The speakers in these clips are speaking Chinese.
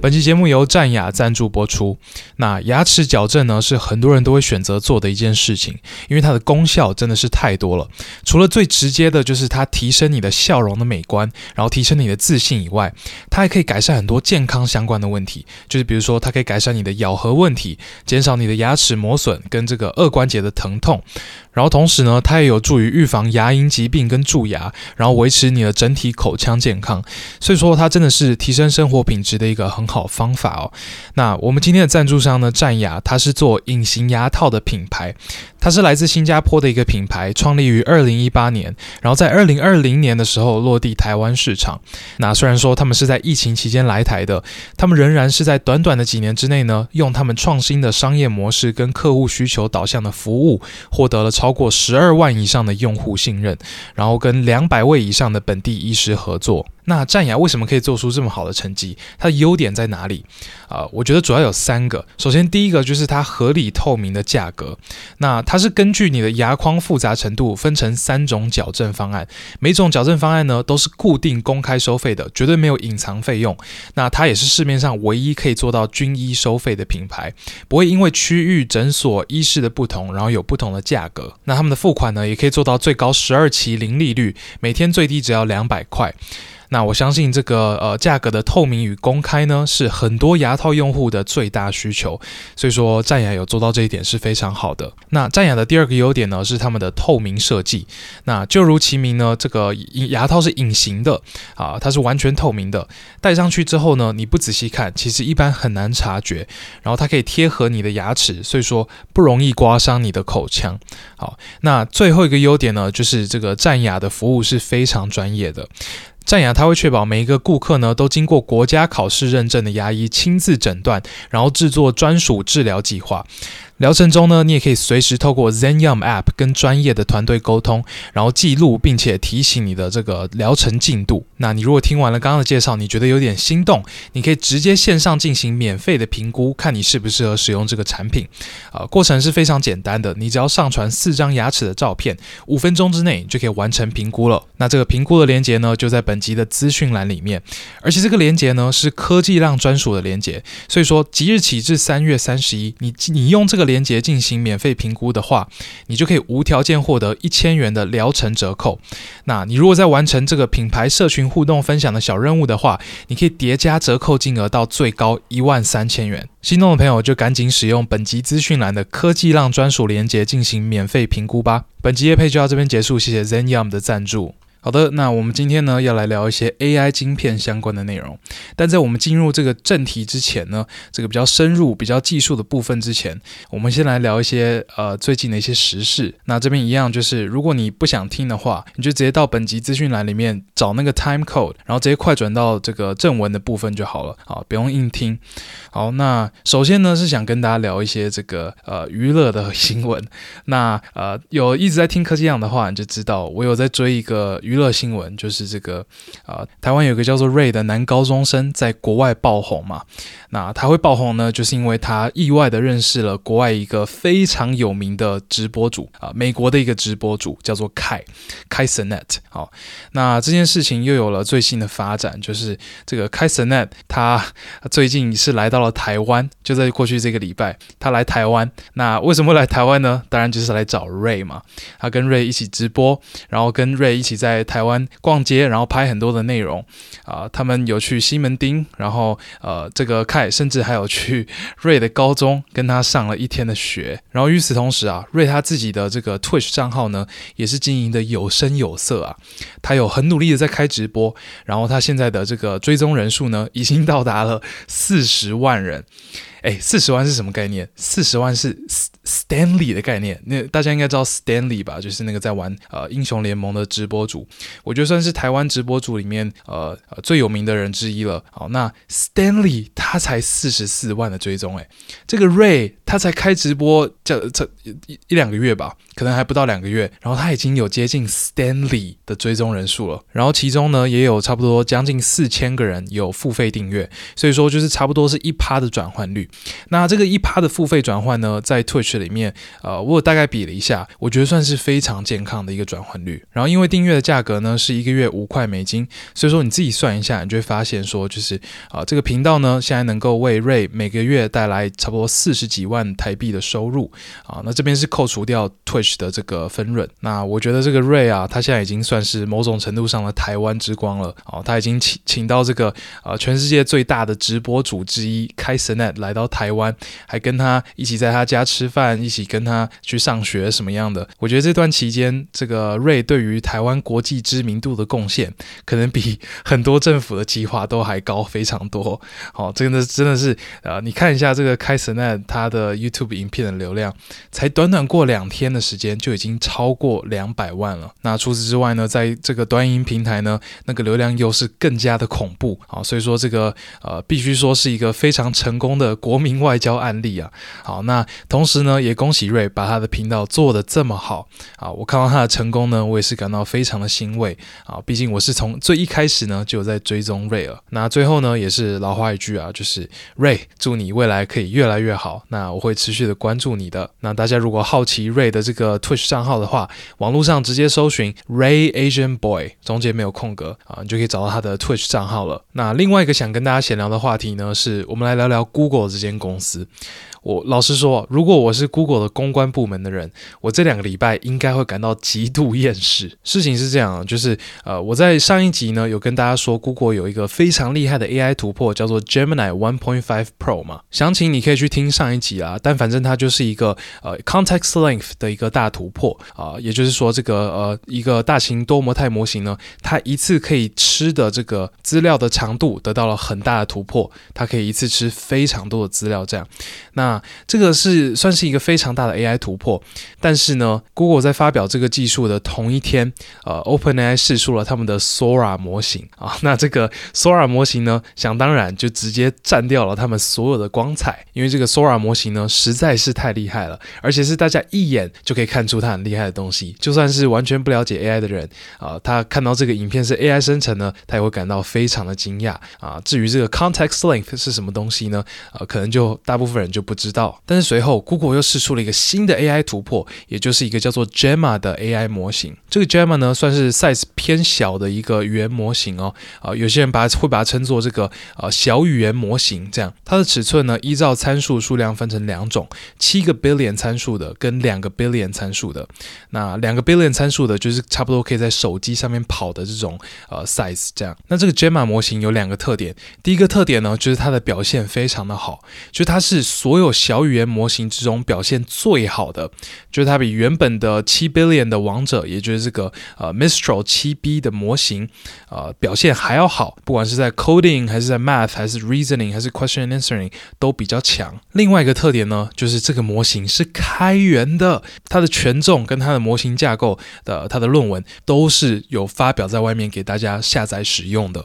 本期节目由战雅赞助播出。那牙齿矫正呢，是很多人都会选择做的一件事情，因为它的功效真的是太多了。除了最直接的，就是它提升你的笑容的美观，然后提升你的自信以外，它还可以改善很多健康相关的问题，就是比如说，它可以改善你的咬合问题，减少你的牙齿磨损跟这个顎关节的疼痛。然后同时呢，它也有助于预防牙龈疾病跟蛀牙，然后维持你的整体口腔健康。所以说，它真的是提升生活品质的一个很好好方法哦。那我们今天的赞助商呢，战牙，它是做隐形牙套的品牌，它是来自新加坡的一个品牌，创立于二零一八年，然后在二零二零年的时候落地台湾市场。那虽然说他们是在疫情期间来台的，他们仍然是在短短的几年之内呢，用他们创新的商业模式跟客户需求导向的服务，获得了超。过十二万以上的用户信任，然后跟两百位以上的本地医师合作。那战雅为什么可以做出这么好的成绩？它的优点在哪里？啊、我觉得主要有三个。首先，第一个就是它合理透明的价格。那它是根据你的牙框复杂程度分成三种矫正方案，每种矫正方案呢都是固定公开收费的，绝对没有隐藏费用。那它也是市面上唯一可以做到均一收费的品牌，不会因为区域、诊所、医师的不同，然后有不同的价格。那他们的付款呢，也可以做到最高十二期零利率，每天最低只要两百块。那我相信这个呃价格的透明与公开呢，是很多牙套用户的最大需求，所以说战雅有做到这一点是非常好的。那战雅的第二个优点呢，是他们的透明设计。那就如其名呢，这个牙套是隐形的啊，它是完全透明的，戴上去之后呢，你不仔细看，其实一般很难察觉。然后它可以贴合你的牙齿，所以说不容易刮伤你的口腔。好，那最后一个优点呢，就是这个战雅的服务是非常专业的。战雅，它会确保每一个顾客呢都经过国家考试认证的牙医亲自诊断，然后制作专属治疗计划。疗程中呢，你也可以随时透过 Zenyum App 跟专业的团队沟通，然后记录并且提醒你的这个疗程进度。那你如果听完了刚刚的介绍，你觉得有点心动，你可以直接线上进行免费的评估，看你适不适合使用这个产品。啊、呃，过程是非常简单的，你只要上传四张牙齿的照片，五分钟之内就可以完成评估了。那这个评估的链接呢，就在本集的资讯栏里面，而且这个链接呢是科技浪专属的链接，所以说即日起至三月三十一，你你用这个。连接进行免费评估的话，你就可以无条件获得一千元的疗程折扣。那你如果在完成这个品牌社群互动分享的小任务的话，你可以叠加折扣金额到最高一万三千元。心动的朋友就赶紧使用本集资讯栏的科技浪专属连接进行免费评估吧。本集夜配就到这边结束，谢谢 Zenyum 的赞助。好的，那我们今天呢要来聊一些 AI 晶片相关的内容。但在我们进入这个正题之前呢，这个比较深入、比较技术的部分之前，我们先来聊一些呃最近的一些时事。那这边一样就是，如果你不想听的话，你就直接到本集资讯栏里面找那个 time code，然后直接快转到这个正文的部分就好了，好，不用硬听。好，那首先呢是想跟大家聊一些这个呃娱乐的新闻。那呃有一直在听科技样的话，你就知道我有在追一个。娱乐新闻就是这个啊、台湾有个叫做 Ray 的男高中生在国外爆红嘛。那他会爆红呢，就是因为他意外的认识了国外一个非常有名的直播主啊、美国的一个直播主叫做 Kai Kai Senet。好，那这件事情又有了最新的发展，就是这个 Kai Cenat 他最近是来到了台湾，就在过去这个礼拜，他来台湾。那为什么会来台湾呢？当然就是来找 Ray 嘛。他跟 Ray 一起直播，然后跟 Ray 一起在。在台湾逛街，然后拍很多的内容啊、他们有去西门町，然后呃，这个凯甚至还有去瑞的高中跟他上了一天的学，然后与此同时啊，瑞他自己的这个 Twitch 账号呢，也是经营的有声有色啊，他有很努力的在开直播，然后他现在的这个追踪人数呢，已经到达了四十万人。哎，四十万是什么概念？四十万是 Stanley 的概念。那大家应该知道 Stanley 吧？就是那个在玩呃英雄联盟的直播主。我觉得算是台湾直播主里面呃呃最有名的人之一了。好，那 Stanley 他才四十四万的追踪，诶，这个 Ray 他才开直播这这一一两个月吧，可能还不到两个月，然后他已经有接近 Stanley 的追踪人数了，然后其中呢也有差不多将近四千个人有付费订阅，所以说就是差不多是一趴的转换率。那这个一趴的付费转换呢，在 Twitch 里面，呃，我大概比了一下，我觉得算是非常健康的一个转换率。然后因为订阅的价格呢是一个月五块美金，所以说你自己算一下，你就会发现说，就是啊、这个频道呢现在能够为 Ray 每个月带来差不多四十几万台币的收入啊。那这边是扣除掉 Twitch 的这个分润。那我觉得这个 Ray 啊，他现在已经算是某种程度上的台湾之光了哦。他已经请请到这个呃全世界最大的直播主之一 k a i s e n e t 来到台湾，还跟他一起在他家吃饭，一起跟他去上学什么样的。我觉得这段期间，这个 Ray 对于台湾国际知名度的贡献，可能比很多政府的计划都还高非常多。好、哦，真的真的是呃，你看一下这个 k a i s e n e t 他的 YouTube 影片的流量，才短短过两天的时间就已经超过两百万了。那除此之外呢，在这个端音平台呢，那个流量又是更加的恐怖啊、所以说这个呃，必须说是一个非常成功的国民外交案例啊。好，那同时呢，也恭喜 Ray 把他的频道做得这么好啊！我看到他的成功呢，我也是感到非常的欣慰啊！毕竟我是从最一开始呢就有在追踪 Ray 了。那最后呢，也是老话一句啊，就是 Ray，祝你未来可以越来越好。那我会持续的关注你的。那大家如果好奇 Ray 的这个呃 Twitch 账号的话，网络上直接搜寻 Ray Asian Boy，中间没有空格啊，你就可以找到他的 Twitch 账号了。那另外一个想跟大家闲聊的话题呢，是我们来聊聊 Google 这间公司。我老实说，如果我是 Google 的公关部门的人，我这两个礼拜应该会感到极度厌世。事情是这样，就是呃，我在上一集呢有跟大家说，Google 有一个非常厉害的 AI 突破，叫做 Gemini 1.5 Pro 嘛。详情你可以去听上一集啊，但反正它就是一个呃 context length 的一个大突破啊，也就是说这个呃一个大型多模态模型呢，它一次可以吃的这个资料的长度得到了很大的突破，它可以一次吃非常多的资料，这样那。那这个是算是一个非常大的 AI 突破，但是呢，Google 在发表这个技术的同一天，呃，OpenAI 试出了他们的 Sora 模型啊，那这个 Sora 模型呢，想当然就直接占掉了他们所有的光彩，因为这个 Sora 模型呢实在是太厉害了，而且是大家一眼就可以看出它很厉害的东西，就算是完全不了解 AI 的人啊，他看到这个影片是 AI 生成呢，他也会感到非常的惊讶啊。至于这个 Context Length 是什么东西呢？呃，可能就大部分人就不知道，但是随后 Google 又试出了一个新的 AI 突破，也就是一个叫做 Gemma 的 AI 模型。这个 Gemma 呢，算是 size 偏小的一个语言模型哦。啊、有些人把它会把它称作这个呃小语言模型。这样，它的尺寸呢，依照参数数量分成两种：七个 billion 参数的跟两个 billion 参数的。那两个 billion 参数的，就是差不多可以在手机上面跑的这种呃 size。这样，那这个 Gemma 模型有两个特点。第一个特点呢，就是它的表现非常的好，就是它是。所有小语言模型之中表现最好的，就是它比原本的七 billion 的王者，也就是这个呃 Mistral 七 B 的模型，呃表现还要好，不管是在 coding 还是在 math 还是 reasoning 还是 question answering，都比较强。另外一个特点呢，就是这个模型是开源的，它的权重跟它的模型架构的它的论文都是有发表在外面给大家下载使用的。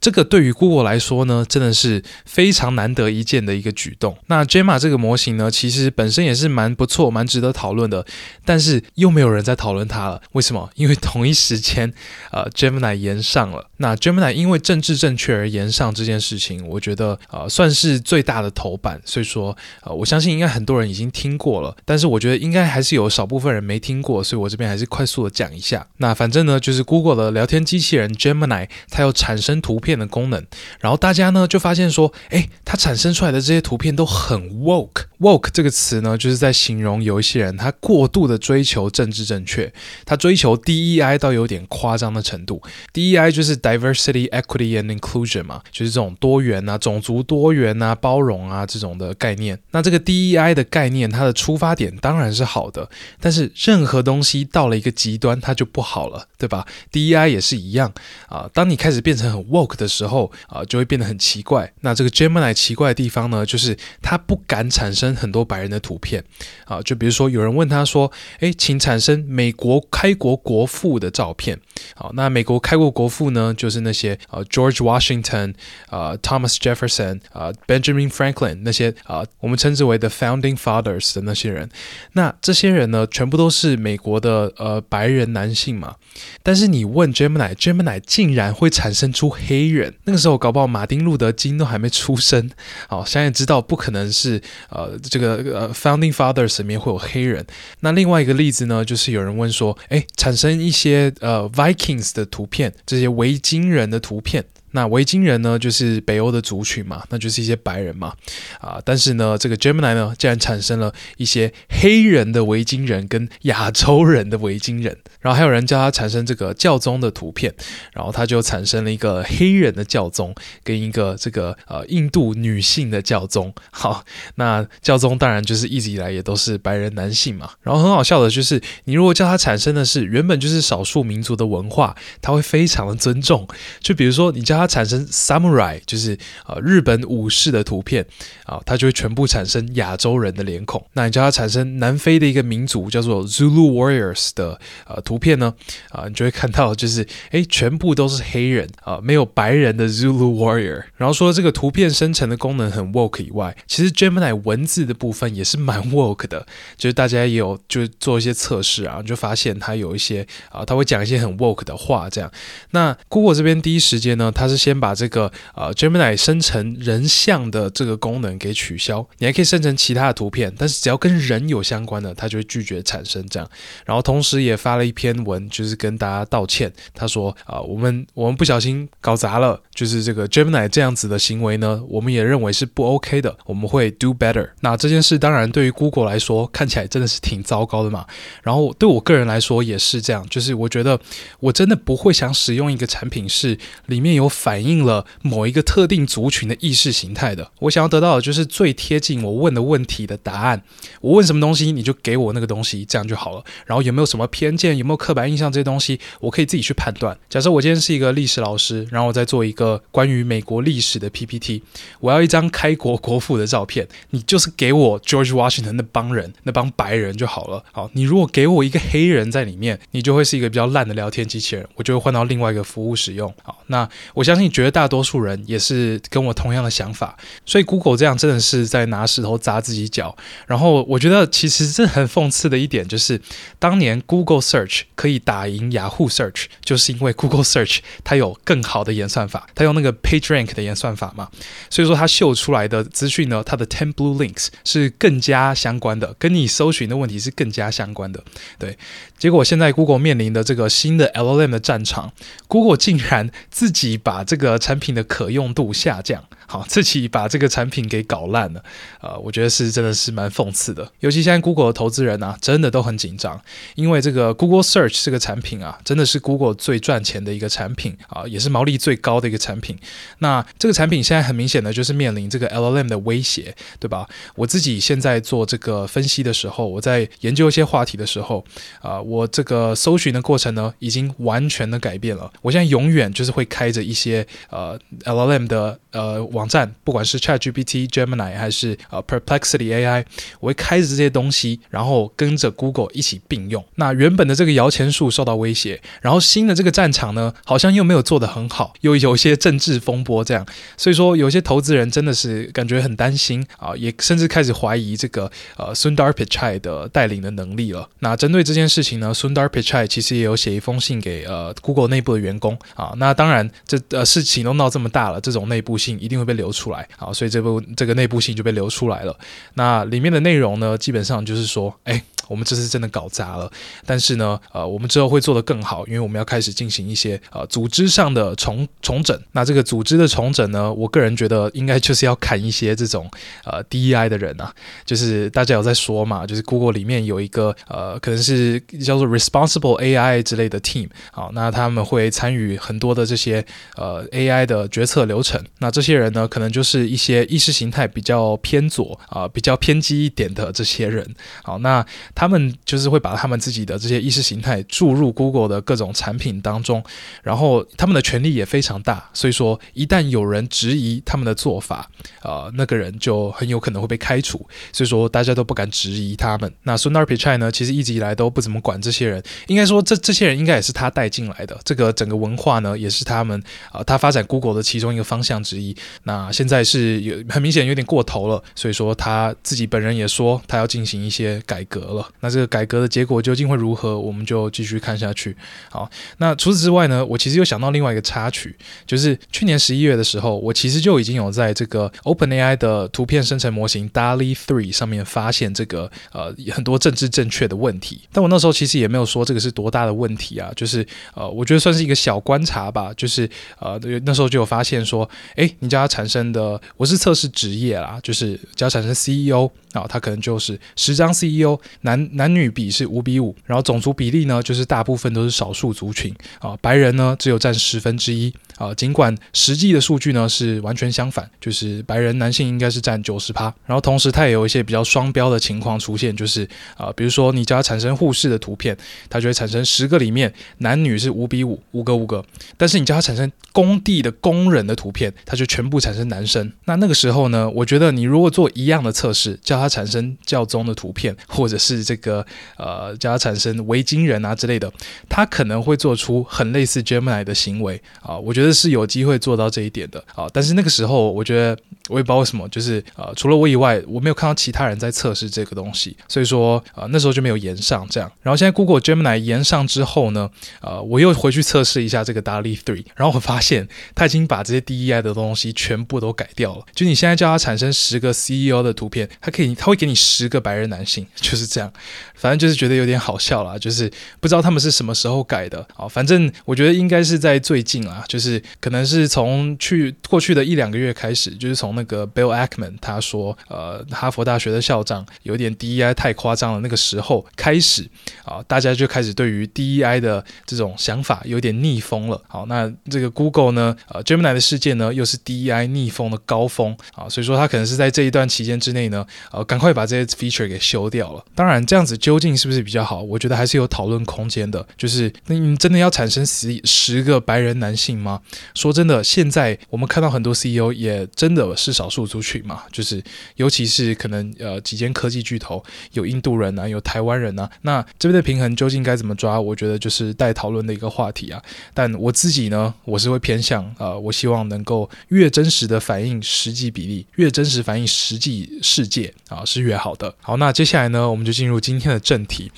这个对于 Google 来说呢，真的是非常难得一见的一个举动。那 Gemma 这个模型呢，其实本身也是蛮不错、蛮值得讨论的，但是又没有人在讨论它了。为什么？因为同一时间，呃，Gemini 炎上了。那 Gemini 因为政治正确而炎上这件事情，我觉得呃算是最大的头版。所以说，呃，我相信应该很多人已经听过了，但是我觉得应该还是有少部分人没听过，所以我这边还是快速的讲一下。那反正呢，就是 Google 的聊天机器人 Gemini，它有产生图片的功能，然后大家呢就发现说，哎，它产生出来的这些图片都很。Woke woke 这个词呢，就是在形容有一些人他过度的追求政治正确，他追求 DEI 到有点夸张的程度。DEI 就是 diversity, equity and inclusion 嘛，就是这种多元啊、种族多元啊、包容啊这种的概念。那这个 DEI 的概念，它的出发点当然是好的，但是任何东西到了一个极端，它就不好了，对吧？DEI 也是一样啊。当你开始变成很 woke 的时候啊，就会变得很奇怪。那这个 Gemini 奇怪的地方呢，就是它。不敢产生很多白人的图片啊，就比如说有人问他说：“哎，请产生美国开国国父的照片。”好，那美国开国国父呢，就是那些呃 George Washington 呃 Thomas Jefferson 呃 Benjamin Franklin 那些啊、我们称之为的 Founding Fathers 的那些人。那这些人呢，全部都是美国的呃白人男性嘛。但是你问 Gemini，Gemini 竟然会产生出黑人？那个时候搞不好马丁路德金都还没出生。好，想也知道不可能是呃这个呃 Founding Fathers 里面会有黑人。那另外一个例子呢，就是有人问说，诶，产生一些呃 Vikings 的图片，这些维京人的图片。那维京人呢，就是北欧的族群嘛，那就是一些白人嘛，啊，但是呢，这个 Gemini 呢，竟然产生了一些黑人的维京人跟亚洲人的维京人，然后还有人叫他产生这个教宗的图片，然后他就产生了一个黑人的教宗跟一个这个呃印度女性的教宗。好，那教宗当然就是一直以来也都是白人男性嘛，然后很好笑的就是，你如果叫他产生的是原本就是少数民族的文化，他会非常的尊重，就比如说你叫他。它产生 samurai 就是呃日本武士的图片啊，它就会全部产生亚洲人的脸孔。那你叫它产生南非的一个民族叫做 Zulu Warriors 的呃图片呢啊，你就会看到就是诶，全部都是黑人啊，没有白人的 Zulu Warrior。然后说这个图片生成的功能很 woke 以外，其实 Gemini 文字的部分也是蛮 woke 的，就是大家也有就做一些测试啊，就发现它有一些啊，它会讲一些很 woke 的话这样。那 Google 这边第一时间呢，它是先把这个呃 Gemini 生成人像的这个功能给取消，你还可以生成其他的图片，但是只要跟人有相关的，它就会拒绝产生这样。然后同时也发了一篇文，就是跟大家道歉。他说啊、我们我们不小心搞砸了，就是这个 Gemini 这样子的行为呢，我们也认为是不 OK 的，我们会 do better。那这件事当然对于 Google 来说看起来真的是挺糟糕的嘛。然后对我个人来说也是这样，就是我觉得我真的不会想使用一个产品是里面有。反映了某一个特定族群的意识形态的，我想要得到的就是最贴近我问的问题的答案。我问什么东西，你就给我那个东西，这样就好了。然后有没有什么偏见，有没有刻板印象这些东西，我可以自己去判断。假设我今天是一个历史老师，然后我在做一个关于美国历史的 PPT，我要一张开国国父的照片，你就是给我 George Washington 那帮人，那帮白人就好了。好，你如果给我一个黑人在里面，你就会是一个比较烂的聊天机器人，我就会换到另外一个服务使用。好，那我想。相信绝大多数人也是跟我同样的想法，所以 Google 这样真的是在拿石头砸自己脚。然后我觉得其实这很讽刺的一点就是，当年 Google Search 可以打赢雅虎 Search，就是因为 Google Search 它有更好的演算法，它用那个 PageRank 的演算法嘛，所以说它秀出来的资讯呢，它的 Ten Blue Links 是更加相关的，跟你搜寻的问题是更加相关的。对，结果现在 Google 面临的这个新的 LLM 的战场，Google 竟然自己把这个产品的可用度下降，好，自己把这个产品给搞烂了，呃，我觉得是真的是蛮讽刺的。尤其现在 Google 的投资人啊，真的都很紧张，因为这个 Google Search 这个产品啊，真的是 Google 最赚钱的一个产品啊，也是毛利最高的一个产品。那这个产品现在很明显的就是面临这个 LLM 的威胁，对吧？我自己现在做这个分析的时候，我在研究一些话题的时候，啊、我这个搜寻的过程呢，已经完全的改变了。我现在永远就是会开着一些。呃，LLM 的呃网站，不管是 ChatGPT、Gemini 还是呃 Perplexity AI，我会开着这些东西，然后跟着 Google 一起并用。那原本的这个摇钱树受到威胁，然后新的这个战场呢，好像又没有做得很好，又有一些政治风波这样，所以说有些投资人真的是感觉很担心啊，也甚至开始怀疑这个呃 Sundar Pichai 的带领的能力了。那针对这件事情呢，Sundar Pichai 其实也有写一封信给呃 Google 内部的员工啊。那当然这呃。事情都闹这么大了，这种内部信一定会被流出来，啊，所以这部这个内部信就被流出来了。那里面的内容呢，基本上就是说，哎。我们这次真的搞砸了，但是呢，呃，我们之后会做得更好，因为我们要开始进行一些呃组织上的重重整。那这个组织的重整呢，我个人觉得应该就是要砍一些这种呃 DEI 的人啊，就是大家有在说嘛，就是 Google 里面有一个呃，可能是叫做 Responsible AI 之类的 team，好，那他们会参与很多的这些呃 AI 的决策流程。那这些人呢，可能就是一些意识形态比较偏左啊、比较偏激一点的这些人。好，那他们就是会把他们自己的这些意识形态注入 Google 的各种产品当中，然后他们的权力也非常大，所以说一旦有人质疑他们的做法，呃，那个人就很有可能会被开除，所以说大家都不敢质疑他们。那 Sundar Pichai 呢，其实一直以来都不怎么管这些人，应该说这这些人应该也是他带进来的，这个整个文化呢也是他们啊、他发展 Google 的其中一个方向之一。那现在是有很明显有点过头了，所以说他自己本人也说他要进行一些改革了。那这个改革的结果究竟会如何，我们就继续看下去。好，那除此之外呢，我其实又想到另外一个插曲，就是去年十一月的时候，我其实就已经有在这个 OpenAI 的图片生成模型 DALL-E 3上面发现这个呃很多政治正确的问题，但我那时候其实也没有说这个是多大的问题啊，就是呃我觉得算是一个小观察吧，就是呃那时候就有发现说，诶，你叫它产生的，我是测试职业啦，就是叫它产生 CEO 啊，它可能就是十张 CEO，男男女比是五比五，然后种族比例呢就是大部分都是少数族群啊，白人呢只有占十分之一啊，尽管实际的数据呢是完全相反，就是白人男性应该是占九十趴，然后同时它也有一些比较双标的情况出现，就是啊，比如说你叫它产生护士的图片，它就会产生十个里面男女是五比五，五个五个，但是你叫它产生工地的工人的图片，它就全部产生男生。那那个时候呢，我觉得你如果做一样的测试，叫它它产生教宗的图片，或者是这个呃叫它产生维京人啊之类的，它可能会做出很类似 Gemini 的行为啊，我觉得是有机会做到这一点的啊。但是那个时候，我觉得我也不知道为什么，就是呃除了我以外，我没有看到其他人在测试这个东西，所以说呃那时候就没有延上这样。然后现在 Google Gemini 延上之后呢，呃我又回去测试一下这个 DALL-E 3，然后我发现它已经把这些 DEI 的东西全部都改掉了。就你现在叫它产生十个 CEO 的图片，它可以，他会给你十个白人男性，就是这样。反正就是觉得有点好笑啦，就是不知道他们是什么时候改的啊。反正我觉得应该是在最近啦，就是可能是从去过去的一两个月开始，就是从那个 Bill Ackman 他说，呃，哈佛大学的校长有点 DEI 太夸张了那个时候开始啊，大家就开始对于 DEI 的这种想法有点逆风了。好，那这个 Google 呢，呃，Gemini 的事件呢，又是 DEI 逆风的高峰啊，所以说他可能是在这一段期间之内呢，呃，赶快把这些 feature 给修掉了。当然，这样子究竟是不是比较好？我觉得还是有讨论空间的。就是那你真的要产生十十个白人男性吗？说真的，现在我们看到很多 CEO 也真的是少数族群嘛，就是尤其是可能呃几间科技巨头有印度人啊，有台湾人啊，那这边的平衡究竟该怎么抓？我觉得就是待讨论的一个话题啊。但我自己呢，我是会偏向呃，我希望能够越真实的反映实际比例，越真实反映实际世界啊，是约好的。好，那接下来呢，我们就进入今天的正题。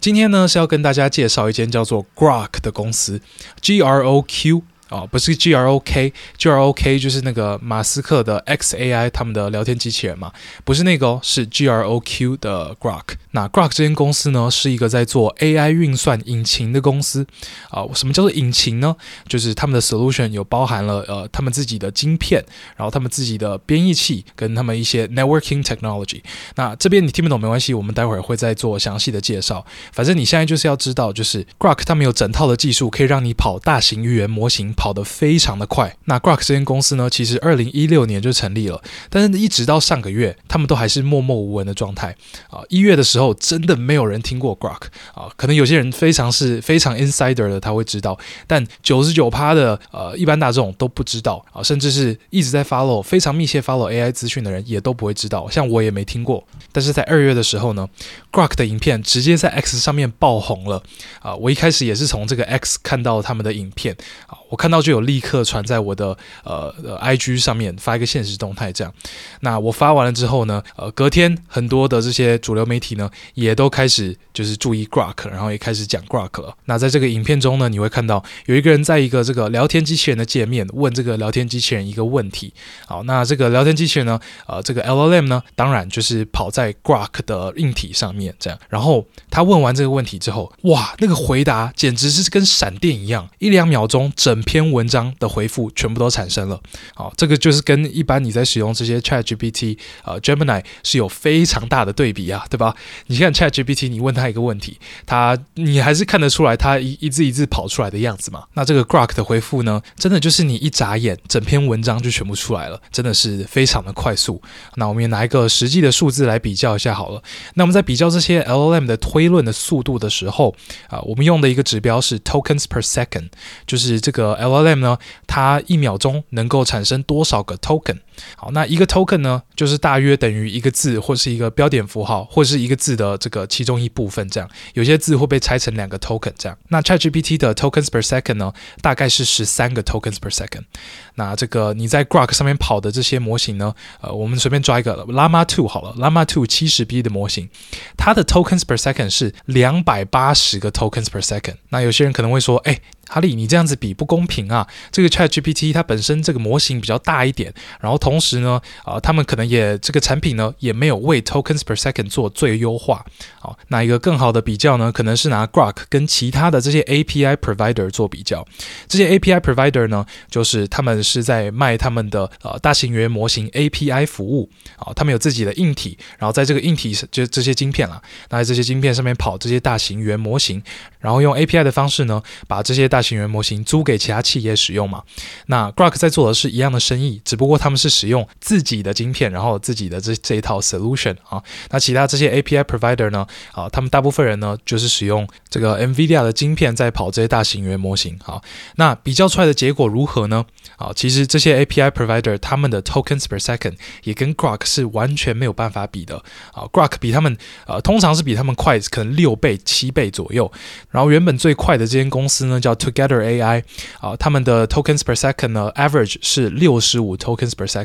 今天呢是要跟大家介绍一间叫做 Grok 的公司，G R O Q。哦，不是 G R O K，G R O K 就是那个马斯克的 X A I 他们的聊天机器人嘛，不是那个哦，是 G R O Q 的 Grok。那 Grok 这间公司呢，是一个在做 A I 运算引擎的公司。啊、什么叫做引擎呢？就是他们的 solution 有包含了呃他们自己的晶片，然后他们自己的编译器跟他们一些 networking technology。那这边你听不懂没关系，我们待会儿会再做详细的介绍。反正你现在就是要知道，就是 Grok 他们有整套的技术，可以让你跑大型语言模型。跑得非常的快。那 Grok 这间公司呢，其实二零一六年就成立了，但是一直到上个月，他们都还是默默无闻的状态啊。一月的时候，真的没有人听过 Grok 啊，可能有些人非常是非常 insider 的，他会知道，但九十九趴的呃一般大众都不知道啊，甚至是一直在 follow 非常密切 follow AI 资讯的人也都不会知道，像我也没听过。但是在二月的时候呢，Grok 的影片直接在 X 上面爆红了啊！我一开始也是从这个 X 看到他们的影片啊，我看。到就有立刻传在我的呃呃 IG 上面发一个现实动态，这样。那我发完了之后呢，呃，隔天很多的这些主流媒体呢，也都开始就是注意 Grok，然后也开始讲 Grok 了。那在这个影片中呢，你会看到有一个人在一个这个聊天机器人的界面问这个聊天机器人一个问题。好，那这个聊天机器人呢，呃，这个 LLM 呢，当然就是跑在 Grok 的硬体上面这样。然后他问完这个问题之后，哇，那个回答简直是跟闪电一样，一两秒钟整篇。文章的回复全部都产生了。好，这个就是跟一般你在使用这些 ChatGPT 呃 Gemini 是有非常大的对比啊，对吧？你看 ChatGPT，你问他一个问题，他你还是看得出来他一一字一字跑出来的样子嘛？那这个 Grok 的回复呢，真的就是你一眨眼，整篇文章就全部出来了，真的是非常的快速。那我们也拿一个实际的数字来比较一下好了。那我们在比较这些 LLM 的推论的速度的时候啊，我们用的一个指标是 tokens per second，就是这个 LLM 呢，它一秒钟能够产生多少个 token。好，那一个 token 呢，就是大约等于一个字或是一个标点符号，或是一个字的这个其中一部分。这样，有些字会被拆成两个 token。这样，那 ChatGPT 的 tokens per second 呢，大概是十三个 tokens per second。那这个你在 Grok 上面跑的这些模型呢，呃，我们随便抓一个 Llama 2好了，Llama 2 70B 的模型，它的 tokens per second 是两百八十个 tokens per second。那有些人可能会说，哎。哈利，你这样子比不公平啊！这个 ChatGPT 它本身这个模型比较大一点，然后同时呢，啊、他们可能也这个产品呢也没有为 tokens per second 做最优化。好，那一个更好的比较呢，可能是拿 Grok 跟其他的这些 API provider 做比较。这些 API provider 呢，就是他们是在卖他们的呃大型语言模型 API 服务。啊，他们有自己的硬体，然后在这个硬体就这些晶片啦，那在这些晶片上面跑这些大型语言模型，然后用 API 的方式呢，把这些大型语言模型租给其他企业使用嘛？那 Grok 在做的是一样的生意，只不过他们是使用自己的晶片，然后自己的这这一套 solution 啊。那其他这些 API provider 呢？啊，他们大部分人呢就是使用这个 NVIDIA 的晶片在跑这些大型语言模型。好，那比较出来的结果如何呢？啊，其实这些 API provider 他们的 tokens per second 也跟 Grok 是完全没有办法比的。啊，Grok 比他们呃通常是比他们快可能六倍七倍左右。然后原本最快的这间公司呢叫 Together AI 啊，他们的 tokens per second 呢，average 是六十五 tokens per second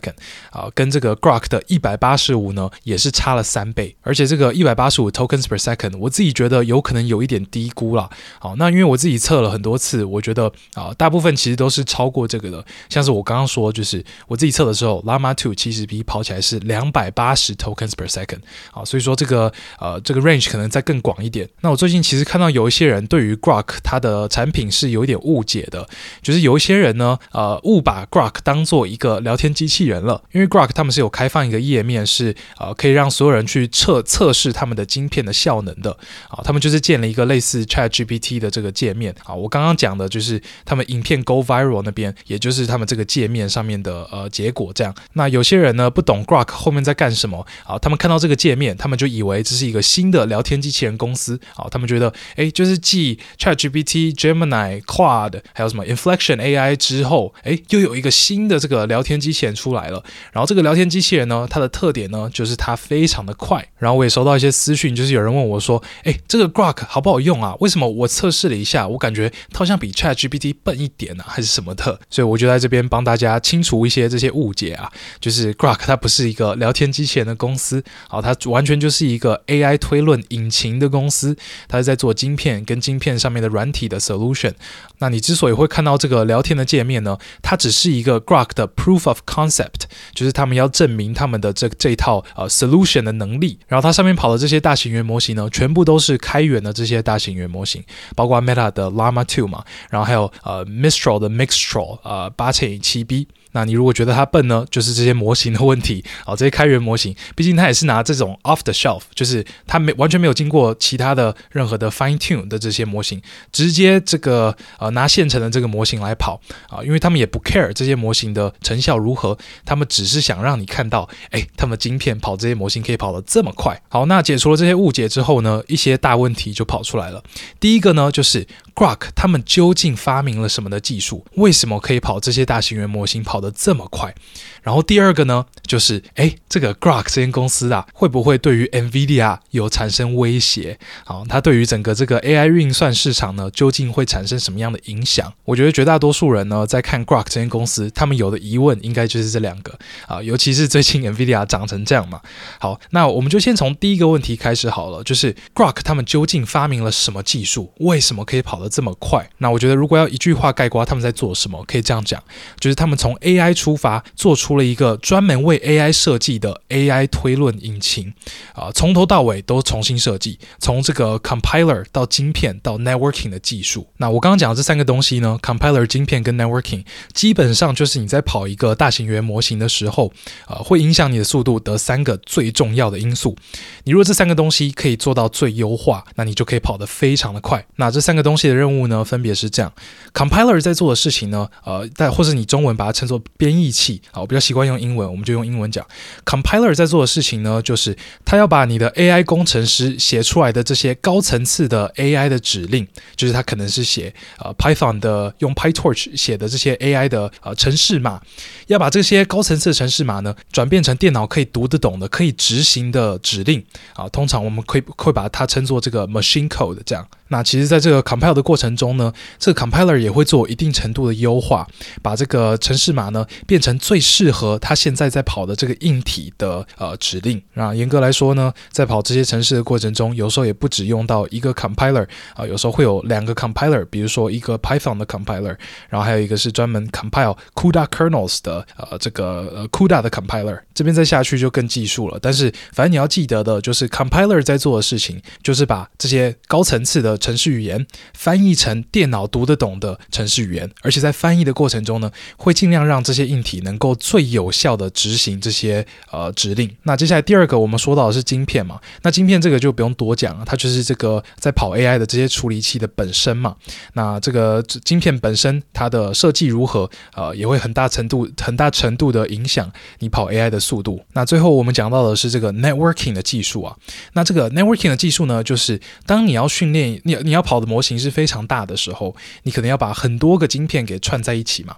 啊，跟这个 Grok 的一百八十五呢，也是差了三倍。而且这个一百八十五 tokens per second，我自己觉得有可能有一点低估了。好，那因为我自己测了很多次，我觉得啊，大部分其实都是超过这个的。像是我刚刚说，就是我自己测的时候，Llama 2 70B 跑起来是两百八十 tokens per second。好，所以说这个呃这个 range 可能再更广一点。那我最近其实看到有一些人对于 Grok 它的产品是有一点误解的，就是有一些人呢，呃，误把 Grok 当做一个聊天机器人了。因为 Grok 他们是有开放一个页面是，是呃可以让所有人去测测试他们的晶片的效能的。啊，他们就是建了一个类似 ChatGPT 的这个界面。啊，我刚刚讲的就是他们影片 Go Viral 那边，也就是他们这个界面上面的呃结果这样。那有些人呢不懂 Grok 后面在干什么，啊，他们看到这个界面，他们就以为这是一个新的聊天机器人公司。啊，他们觉得，哎，就是继 ChatGPT、Gemini、Claude 还有什么 Inflection AI 之后，哎，又有一个新的这个聊天机器人出来来了。然后这个聊天机器人呢，它的特点呢，就是它非常的快。然后我也收到一些私讯，就是有人问我说，哎，这个 Grok 好不好用啊？为什么我测试了一下，我感觉它好像比 ChatGPT 笨一点啊，还是什么的？所以我就在这边帮大家清除一些这些误解啊，就是 Grok 它不是一个聊天机器人的公司，好，它完全就是一个 AI 推论引擎的公司，它是在做晶片跟晶片上面的软体的 solution。那你之所以会看到这个聊天的界面呢，它只是一个 Grok 的 proof of concept，就是他们要证明他们的这这一套呃 solution 的能力。然后它上面跑的这些大型语言模型呢，全部都是开源的这些大型语言模型，包括 Meta 的 Llama Two 嘛，然后还有呃 Mistral 的 Mixtral 呃八乘以七 B。那你如果觉得它笨呢，就是这些模型的问题啊，这些开源模型，毕竟它也是拿这种 off the shelf，就是它没完全没有经过其他的任何的 fine tune 的这些模型，直接这个呃拿现成的这个模型来跑啊，因为他们也不 care 这些模型的成效如何，他们只是想让你看到，哎，他们晶片跑这些模型可以跑得这么快。好，那解除了这些误解之后呢，一些大问题就跑出来了。第一个呢，就是 Grok 他们究竟发明了什么的技术？为什么可以跑这些大型语言模型跑得这么快？然后第二个呢，就是哎，这个 Grok 这间公司啊，会不会对于 NVIDIA 有产生威胁？好，它对于整个这个 AI 运算市场呢，究竟会产生什么样的影响？我觉得绝大多数人呢，在看 Grok 这间公司，他们有的疑问应该就是这两个啊，尤其是最近 NVIDIA 涨成这样嘛。好，那我们就先从第一个问题开始好了，就是 Grok 他们究竟发明了什么技术？为什么可以跑得这么快？那我觉得如果要一句话概括他们在做什么，可以这样讲，就是他们从 AI 出发，做出了一个专门为 AI 设计的 AI 推论引擎，啊，从头到尾都重新设计，从这个 compiler 到晶片到 networking 的技术。那我刚刚讲的这三个东西呢，compiler、晶片跟 networking，基本上就是你在跑一个大型语言模型的时候，啊，会影响你的速度的三个最重要的因素。你如果这三个东西可以做到最优化，那你就可以跑得非常的快。那这三个东西的任务呢，分别是这样：compiler 在做的事情呢，呃，但或者你中文把它称作编译器，啊，我比较习惯用英文，我们就用英文讲。compiler 在做的事情呢，就是它要把你的 AI 工程师写出来的这些高层次的 AI 的指令，就是它可能是写呃 Python 的用 PyTorch 写的这些 AI 的呃程式码，要把这些高层次的程式码呢，转变成电脑可以读得懂的、可以执行的指令啊。通常我们可以会把它称作这个 machine code 这样。那其实，在这个 compile 的过程中呢，这个 compiler 也会做一定程度的优化，把这个程式码呢变成最适合它现在在跑的这个硬体的呃指令。那严格来说呢，在跑这些程式的过程中，有时候也不只用到一个 compiler 啊、有时候会有两个 compiler，比如说一个 Python 的 compiler，然后还有一个是专门 compile CUDA kernels 的呃这个呃 CUDA 的 compiler。这边再下去就更技术了，但是反正你要记得的就是 compiler 在做的事情，就是把这些高层次的程式语言翻译成电脑读得懂的程式语言，而且在翻译的过程中呢，会尽量让这些硬体能够最有效的执行这些呃指令。那接下来第二个我们说到的是晶片嘛，那晶片这个就不用多讲了，它就是这个在跑 AI 的这些处理器的本身嘛。那这个晶片本身它的设计如何，呃，也会很大程度很大程度的影响你跑 AI 的速度。那最后我们讲到的是这个 networking 的技术啊，那这个 networking 的技术呢，就是当你要训练你。你要跑的模型是非常大的时候，你可能要把很多个晶片给串在一起嘛。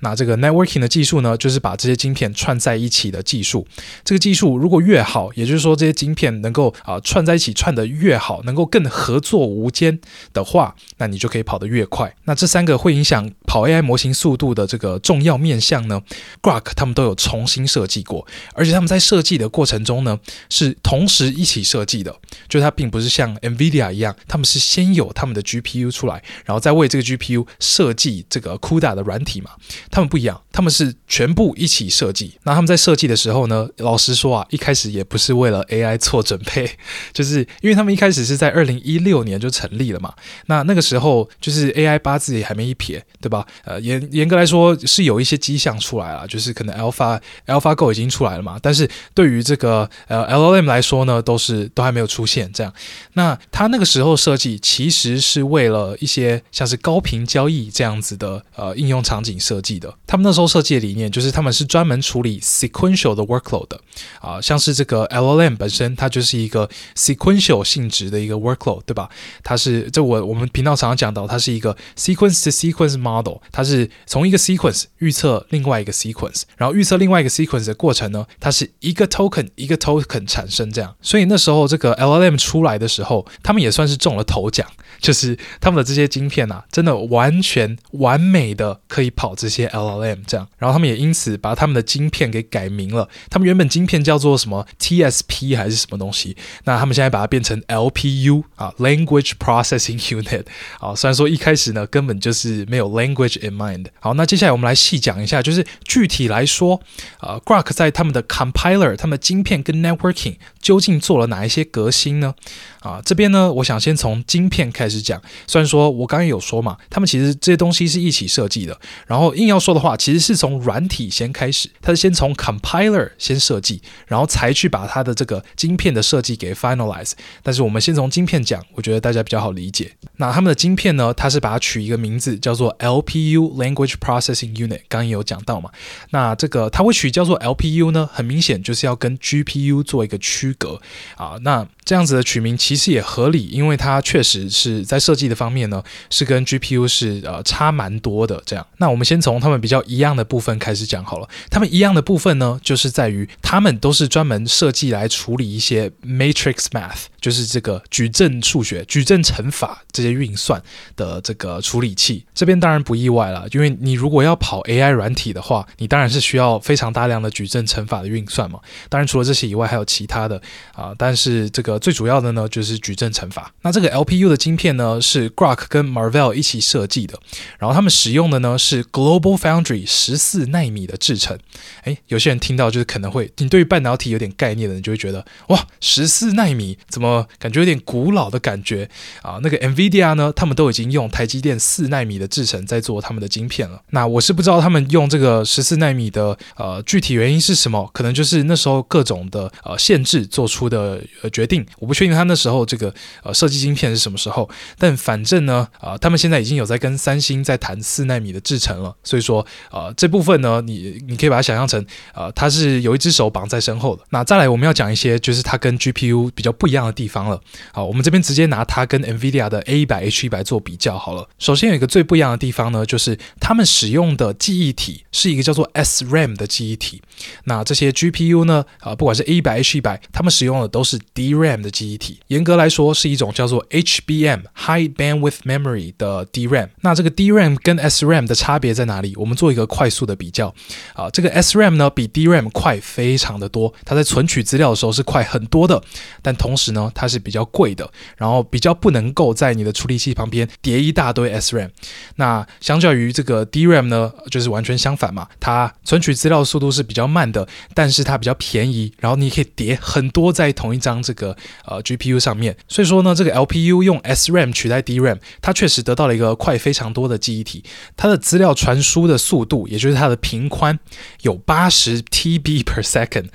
那这个 networking 的技术呢，就是把这些晶片串在一起的技术。这个技术如果越好，也就是说这些晶片能够啊、串在一起串得越好，能够更合作无间的话，那你就可以跑得越快。那这三个会影响跑 AI 模型速度的这个重要面向呢，Grok 他们都有重新设计过，而且他们在设计的过程中呢，是同时一起设计的，就它并不是像 NVIDIA 一样，他们是先。先有他们的 GPU 出来，然后再为这个 GPU 设计这个 CUDA 的软体嘛？他们不一样，他们是全部一起设计。那他们在设计的时候呢，老实说啊，一开始也不是为了 AI 做准备，就是因为他们一开始是在二零一六年就成立了嘛。那那个时候就是 AI 八字也还没一撇，对吧？呃，严严格来说是有一些迹象出来了，就是可能 Alpha AlphaGo 已经出来了嘛。但是对于这个呃 LLM 来说呢，都是都还没有出现这样。那他那个时候设计。其实是为了了一些像是高频交易这样子的呃应用场景设计的。他们那时候设计理念就是他们是专门处理 sequential 的 workload 的啊，像是这个 LLM 本身它就是一个 sequential 性质的一个 workload，对吧？它是这我我们频道常常讲到，它是一个 sequence to sequence model，它是从一个 sequence 预测另外一个 sequence，然后预测另外一个 sequence 的过程呢，它是一个 token 一个 token 产生这样。所以那时候这个 LLM 出来的时候，他们也算是中了头奖。就是他们的这些晶片呐、啊，真的完全完美的可以跑这些 LLM 这样，然后他们也因此把他们的晶片给改名了。他们原本晶片叫做什么 TSP 还是什么东西，那他们现在把它变成 LPU 啊，Language Processing Unit 啊。虽然说一开始呢根本就是没有 language in mind。好，那接下来我们来细讲一下，就是具体来说，啊，Grok 在他们的 compiler、他们的晶片跟 networking 究竟做了哪一些革新呢？啊，这边呢，我想先从晶片开始讲。虽然说我刚刚有说嘛，他们其实这些东西是一起设计的。然后硬要说的话，其实是从软体先开始，它是先从 compiler 先设计，然后才去把它的这个晶片的设计给 finalize。但是我们先从晶片讲，我觉得大家比较好理解。那他们的晶片呢，它是把它取一个名字叫做 LPU Language Processing Unit，刚刚有讲到嘛。那这个它会取叫做 LPU 呢，很明显就是要跟 GPU 做一个区隔啊。那这样子的取名其实也合理，因为它确实是在设计的方面呢，是跟 GPU 是呃差蛮多的。这样，那我们先从他们比较一样的部分开始讲好了。他们一样的部分呢，就是在于他们都是专门设计来处理一些 matrix math，就是这个矩阵数学、矩阵乘法这些运算的这个处理器。这边当然不意外了，因为你如果要跑 AI 软体的话，你当然是需要非常大量的矩阵乘法的运算嘛。当然除了这些以外，还有其他的啊、但是这个。个最主要的呢就是矩阵乘法。那这个 LPU 的晶片呢是 Grok 跟 Marvell 一起设计的，然后他们使用的呢是 Global Foundry 十四纳米的制程。诶，有些人听到就是可能会，你对于半导体有点概念的人就会觉得，哇，十四纳米怎么感觉有点古老的感觉啊？那个 NVIDIA 呢，他们都已经用台积电四纳米的制程在做他们的晶片了。那我是不知道他们用这个十四纳米的呃具体原因是什么，可能就是那时候各种的呃限制做出的呃决定。我不确定他那时候这个呃设计晶片是什么时候，但反正呢，啊、呃，他们现在已经有在跟三星在谈四纳米的制程了。所以说，呃，这部分呢，你你可以把它想象成，呃，它是有一只手绑在身后的。那再来，我们要讲一些就是它跟 GPU 比较不一样的地方了。好，我们这边直接拿它跟 NVIDIA 的 A100、H100 做比较好了。首先有一个最不一样的地方呢，就是他们使用的记忆体是一个叫做 SRAM 的记忆体。那这些 GPU 呢，啊，不管是 A100、H100，他们使用的都是 DRAM 的记忆体。严格来说，是一种叫做 HBM High Bandwidth Memory 的 DRAM。那这个 DRAM 跟 SRAM 的差别在哪里？我们做一个快速的比较。啊，这个 SRAM 呢比 DRAM 快非常的多，它在存取资料的时候是快很多的，但同时呢，它是比较贵的，然后比较不能够在你的处理器旁边叠一大堆 SRAM。那相较于这个 DRAM 呢，就是完全相反嘛，它存取资料速度是比较慢的，但是它比较便宜，然后你可以叠很多在同一张这个呃 GPU 上面。所以说呢，这个 LPU 用 SRAM 取代 DRAM，它确实得到了一个快非常多的记忆体，它的资料传输的速度，也就是它的频宽有八十 TB per second。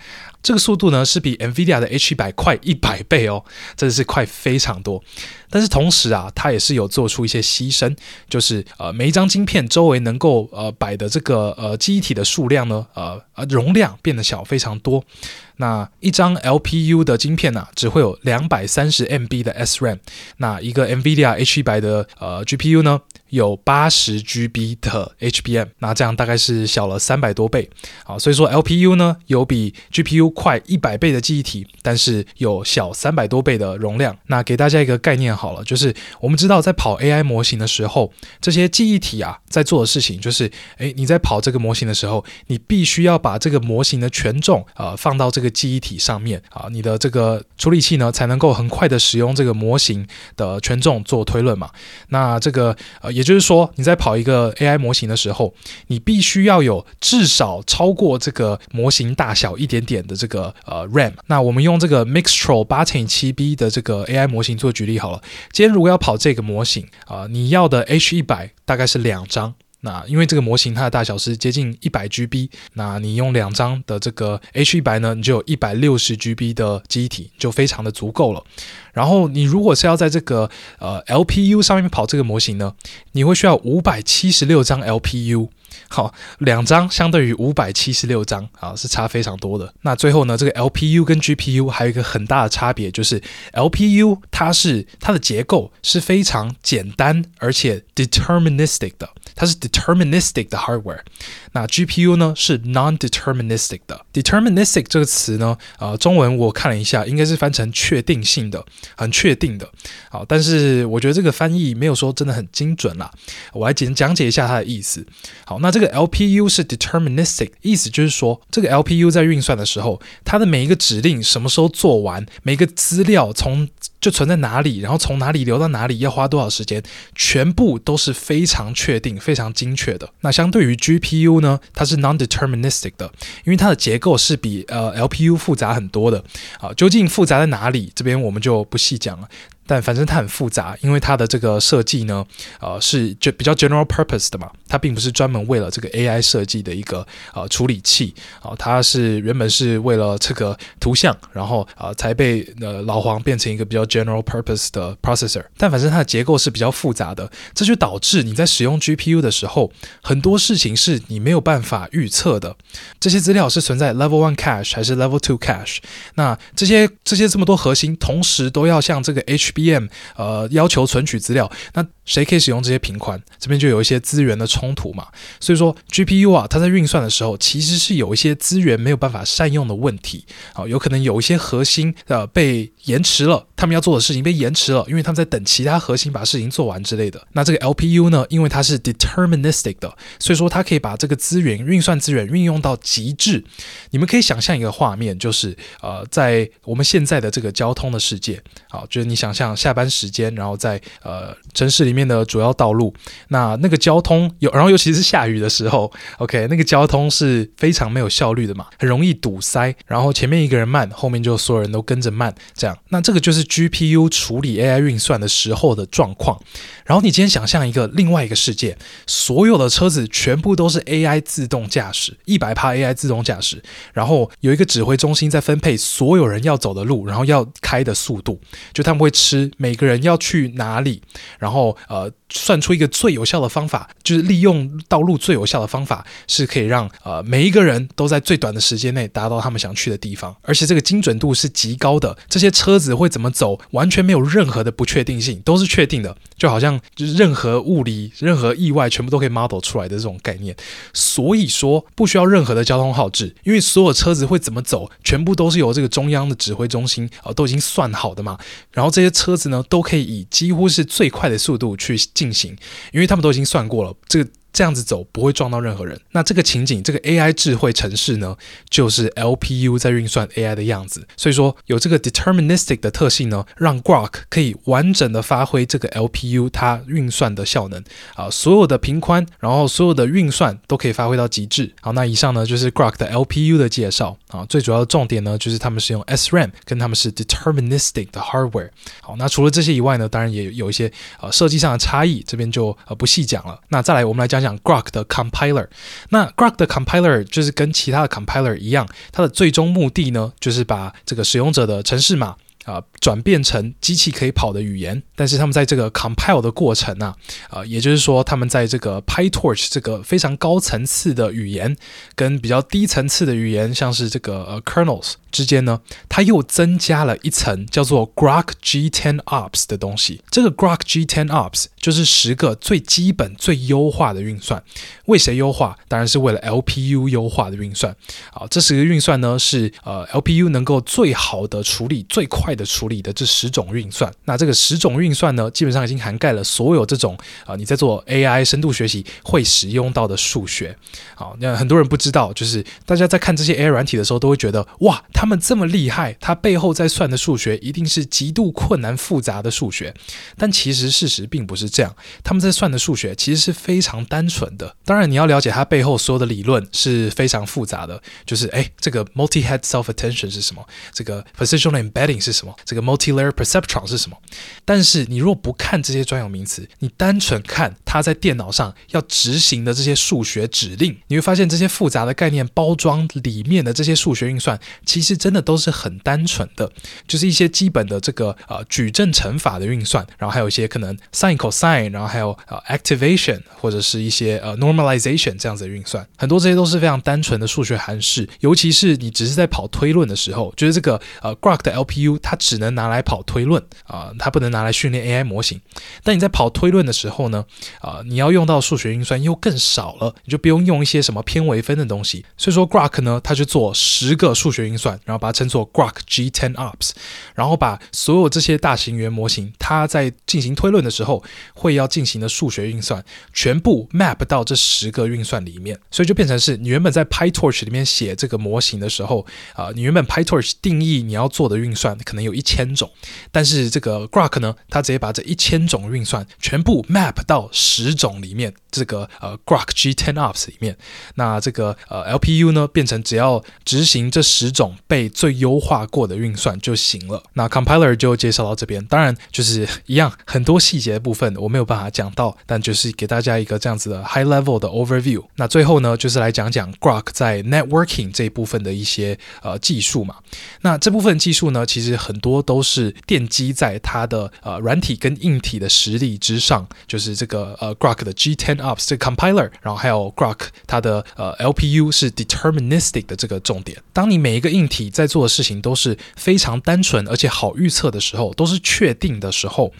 这个速度呢，是比 NVIDIA 的 H100 快一百倍哦，真的是快非常多。但是同时啊，它也是有做出一些牺牲，就是呃每一张晶片周围能够呃摆的这个呃记忆体的数量呢，呃呃容量变得小非常多。那一张 LPU 的晶片呢、啊，只会有两百三十 MB 的 SRAM。那一个 NVIDIA H100 的呃 GPU 呢，有八十 GB 的 HBM。那这样大概是小了三百多倍。好，所以说 LPU 呢有比 GPU 快一百倍的记忆体，但是有小三百多倍的容量。那给大家一个概念好了，就是我们知道在跑 AI 模型的时候，这些记忆体啊在做的事情就是，诶，你在跑这个模型的时候，你必须要把这个模型的权重呃放到这个。记忆体上面啊，你的这个处理器呢，才能够很快的使用这个模型的权重做推论嘛。那这个呃，也就是说，你在跑一个 AI 模型的时候，你必须要有至少超过这个模型大小一点点的这个呃 RAM。那我们用这个 Mixtral 八乘以七 B 的这个 AI 模型做举例好了。今天如果要跑这个模型啊，你要的 H 一百大概是两张。那因为这个模型它的大小是接近一百 GB，那你用两张的这个 H100 呢，你就有一百六十 GB 的记忆体，就非常的足够了。然后你如果是要在这个呃 LPU 上面跑这个模型呢，你会需要五百七十六张 LPU。好，两张相对于五百七十六张啊，是差非常多的。那最后呢，这个 LPU 跟 GPU 还有一个很大的差别，就是 LPU 它是它的结构是非常简单而且 deterministic 的，它是 deterministic 的 hardware。那 GPU 呢是 non-deterministic 的。deterministic 这个词呢，呃，中文我看了一下，应该是翻成确定性的，很确定的。好，但是我觉得这个翻译没有说真的很精准啦。我来简讲解一下它的意思。好，那这这个 LPU 是 deterministic，意思就是说，这个 LPU 在运算的时候，它的每一个指令什么时候做完，每个资料从就存在哪里，然后从哪里流到哪里，要花多少时间，全部都是非常确定、非常精确的。那相对于 GPU 呢，它是 non-deterministic 的，因为它的结构是比呃 LPU 复杂很多的。啊，究竟复杂在哪里？这边我们就不细讲了。但反正它很复杂，因为它的这个设计呢，呃，是就比较 general purpose 的嘛，它并不是专门为了这个 AI 设计的一个呃处理器啊，它是原本是为了这个图像，然后，呃，才被呃老黄变成一个比较 general purpose 的 processor。但反正它的结构是比较复杂的，这就导致你在使用 GPU 的时候，很多事情是你没有办法预测的。这些资料是存在 level one cache 还是 level two cache？那这些这些这么多核心，同时都要向这个 H B M 呃，要求存取资料，那谁可以使用这些频宽？这边就有一些资源的冲突嘛。所以说 GPU 啊，它在运算的时候，其实是有一些资源没有办法善用的问题啊，有可能有一些核心呃被延迟了，他们要做的事情被延迟了，因为他们在等其他核心把事情做完之类的。那这个 LPU 呢，因为它是 deterministic 的，所以说它可以把这个资源运算资源运用到极致。你们可以想象一个画面，就是呃，在我们现在的这个交通的世界，好，就是你想象下班时间，然后在呃城市里面的主要道路，那那个交通有，然后尤其是下雨的时候，OK，那个交通是非常没有效率的嘛，很容易堵塞，然后前面一个人慢，后面就所有人都跟着慢，这样，那这个就是 GPU 处理 AI 运算的时候的状况。然后你今天想象一个另外一个世界，所有的车子全部都是 AI 自动驾驶，一百趴 AI 自动驾驶，然后有一个指挥中心在分配所有人要走的路，然后要开的速度，就他们会吃每个人要去哪里，然后呃。算出一个最有效的方法，就是利用道路最有效的方法，是可以让呃每一个人都在最短的时间内达到他们想去的地方，而且这个精准度是极高的。这些车子会怎么走，完全没有任何的不确定性，都是确定的，就好像就是任何物理、任何意外，全部都可以 model 出来的这种概念。所以说不需要任何的交通号志，因为所有车子会怎么走，全部都是由这个中央的指挥中心啊、都已经算好的嘛。然后这些车子呢，都可以以几乎是最快的速度去。进行，因为他们都已经算过了，这个。这样子走不会撞到任何人。那这个情景，这个 AI 智慧城市呢，就是 LPU 在运算 AI 的样子。所以说有这个 deterministic 的特性呢，让 Grok 可以完整的发挥这个 LPU 它运算的效能啊，所有的频宽，然后所有的运算都可以发挥到极致。好，那以上呢就是 Grok 的 LPU 的介绍啊，最主要的重点呢就是他们是用 SRAM，跟他们是 deterministic 的 hardware。好，那除了这些以外呢，当然也有一些呃设计上的差异，这边就呃不细讲了。那再来我们来讲讲。讲 Grok 的 compiler，那 Grok 的 compiler 就是跟其他的 compiler 一样，它的最终目的呢，就是把这个使用者的程式码啊转变成机器可以跑的语言。但是他们在这个 compile 的过程啊，啊，也就是说，他们在这个 PyTorch 这个非常高层次的语言，跟比较低层次的语言，像是这个呃 kernels。之间呢，它又增加了一层叫做 Grok G10 Ops 的东西。这个 Grok G10 Ops 就是十个最基本、最优化的运算。为谁优化？当然是为了 LPU 优化的运算。啊，这十个运算呢，是呃 LPU 能够最好的处理、最快的处理的这十种运算。那这个十种运运算呢，基本上已经涵盖了所有这种啊、你在做 AI 深度学习会使用到的数学。好，那很多人不知道，就是大家在看这些 AI 软体的时候，都会觉得哇，他们这么厉害，他背后在算的数学一定是极度困难复杂的数学，但其实事实并不是这样。他们在算的数学其实是非常单纯的。当然，你要了解它背后所有的理论是非常复杂的，就是哎，这个 multi-head self-attention 是什么？这个 positional embedding 是什么？这个 multi-layer perceptron 是什么？但是你如果不看这些专有名词，你单纯看它在电脑上要执行的这些数学指令，你会发现这些复杂的概念包装里面的这些数学运算，其实。真的都是很单纯的，就是一些基本的这个呃矩阵乘法的运算，然后还有一些可能 sin cosine，然后还有呃 activation 或者是一些呃 normalization 这样子的运算，很多这些都是非常单纯的数学函式，尤其是你只是在跑推论的时候，就是这个呃 Grok 的 LPU 它只能拿来跑推论啊、它不能拿来训训练 AI 模型。但你在跑推论的时候呢，啊、你要用到数学运算又更少了，你就不用用一些什么偏微分的东西。所以说 Grok 呢，它就做十个数学运算。然后把它称作 Grok G10 Ops，然后把所有这些大型语言模型，它在进行推论的时候会要进行的数学运算，全部 map 到这十个运算里面，所以就变成是你原本在 PyTorch 里面写这个模型的时候，啊、你原本 PyTorch 定义你要做的运算可能有一千种，但是这个 Grok 呢，它他直接把这一千种运算全部 map 到十种里面，这个呃 Grok G10 Ops 里面，那这个呃 LPU 呢，变成只要执行这十种被最优化过的运算就行了。那 compiler 就介绍到这边，当然就是一样，很多细节部分我没有办法讲到，但就是给大家一个这样子的 high level 的 overview。那最后呢，就是来讲讲 Grok 在 networking 这一部分的一些呃技术嘛。那这部分技术呢，其实很多都是奠基在它的呃软体跟硬体的实力之上，就是这个呃 Grok 的 G10 Ops 这个 compiler，然后还有 Grok 它的呃 LPU 是 deterministic 的这个重点。当你每一个硬体在做的事情都是非常单纯而且好预测的时候，都是确定的时候，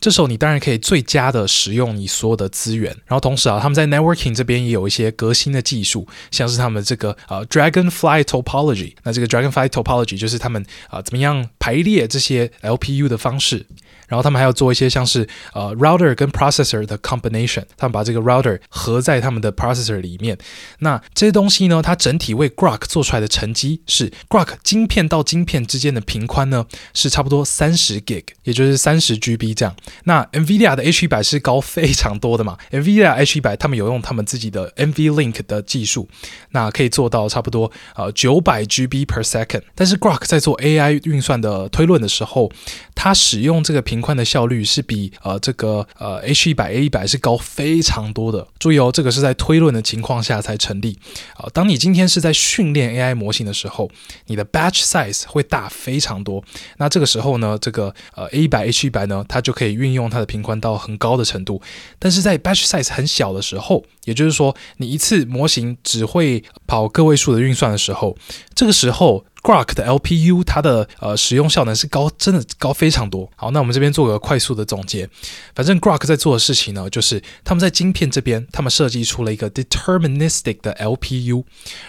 这时候你当然可以最佳的使用你所有的资源。然后同时啊，他们在 networking 这边也有一些革新的技术，像是他们这个呃 Dragonfly Topology。那这个 Dragonfly Topology 就是他们啊、怎么样排列这些 LPU 的方式。然后他们还要做一些像是呃 router 跟 processor 的 combination，他们把这个 router 合在他们的 processor 里面。那这些东西呢，它整体为 Grok 做出来的成绩是 Grok 晶片到晶片之间的频宽呢是差不多三十 gig，也就是三十 GB 这样。那 NVIDIA 的 H100 是高非常多的嘛，NVIDIA H100 他们有用他们自己的 NVLink 的技术，那可以做到差不多呃九百 GB per second。但是 Grok 在做 AI 运算的推论的时候，它使用这个频宽的效率是比呃这个呃 H 一百 A 一百是高非常多的。注意哦，这个是在推论的情况下才成立啊、当你今天是在训练 AI 模型的时候，你的 batch size 会大非常多。那这个时候呢，这个呃 A 一百 H 一百呢，它就可以运用它的频宽到很高的程度。但是在 batch size 很小的时候，也就是说你一次模型只会跑个位数的运算的时候，这个时候。Grok 的 LPU 它的呃使用效能是高，真的高非常多。好，那我们这边做个快速的总结。反正 Grok 在做的事情呢，就是他们在晶片这边，他们设计出了一个 deterministic 的 LPU，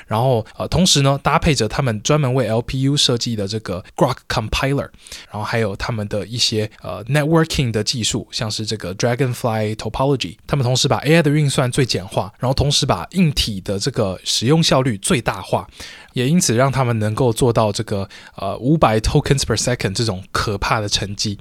然后呃同时呢搭配着他们专门为 LPU 设计的这个 Grok compiler，然后还有他们的一些呃 networking 的技术，像是这个 Dragonfly topology，他们同时把 AI 的运算最简化，然后同时把硬体的这个使用效率最大化。也因此让他们能够做到这个呃五百 tokens per second 这种可怕的成绩。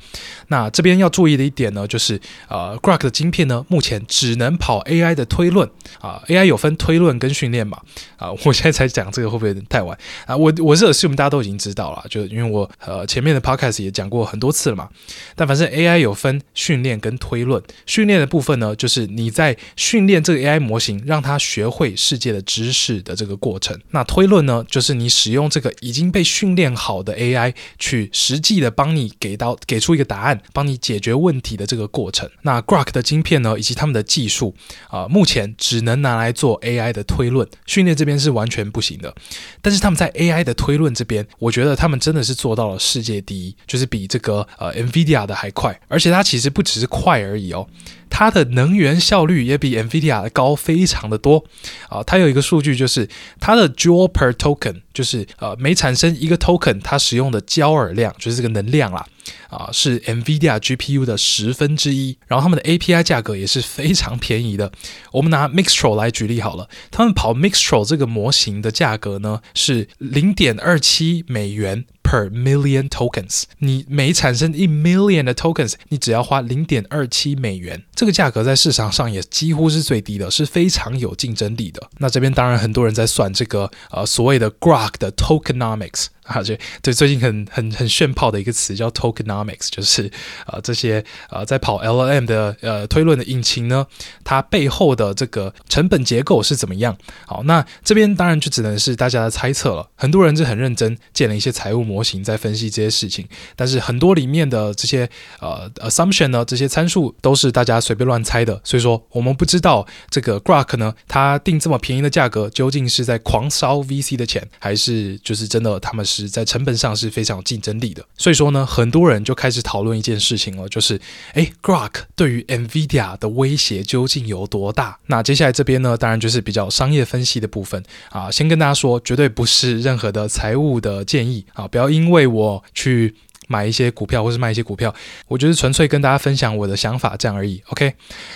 那这边要注意的一点呢，就是呃 Grok 的晶片呢，目前只能跑 AI 的推论啊、AI 有分推论跟训练嘛啊、我现在才讲这个会不会有点太晚啊？我我是 assume 大家都已经知道了，就因为我呃前面的 podcast 也讲过很多次了嘛。但反正 AI 有分训练跟推论。训练的部分呢，就是你在训练这个 AI 模型，让它学会世界的知识的这个过程。那推论呢？就是你使用这个已经被训练好的 AI 去实际的帮你给到给出一个答案，帮你解决问题的这个过程。那 Grok 的晶片呢，以及他们的技术啊、目前只能拿来做 AI 的推论，训练这边是完全不行的。但是他们在 AI 的推论这边，我觉得他们真的是做到了世界第一，就是比这个呃 NVIDIA 的还快，而且它其实不只是快而已哦。它的能源效率也比 NVIDIA 高非常的多啊！它有一个数据，就是它的 Joule per token，就是呃每产生一个 token，它使用的焦耳量，就是这个能量啦啊，是 NVIDIA GPU 的十分之一。然后他们的 API 价格也是非常便宜的。我们拿 Mixtral 来举例好了，他们跑 Mixtral 这个模型的价格呢是零点二七美元。Per million tokens，你每产生一 million 的 tokens，你只要花零点二七美元，这个价格在市场上也几乎是最低的，是非常有竞争力的。那这边当然很多人在算这个呃所谓的 Grok 的 tokenomics。啊，对对，最近很很很炫炮的一个词叫 tokenomics，就是呃这些呃在跑 LLM 的呃推论的引擎呢，它背后的这个成本结构是怎么样？好，那这边当然就只能是大家的猜测了。很多人是很认真建了一些财务模型在分析这些事情，但是很多里面的这些呃 assumption 呢，这些参数都是大家随便乱猜的。所以说我们不知道这个 Grok 呢，它定这么便宜的价格，究竟是在狂烧 VC 的钱，还是就是真的他们是。在成本上是非常有竞争力的，所以说呢，很多人就开始讨论一件事情了，就是，诶 g r o k 对于 NVIDIA 的威胁究竟有多大？那接下来这边呢，当然就是比较商业分析的部分啊，先跟大家说，绝对不是任何的财务的建议啊，不要因为我去。买一些股票或是卖一些股票，我就是纯粹跟大家分享我的想法这样而已。OK，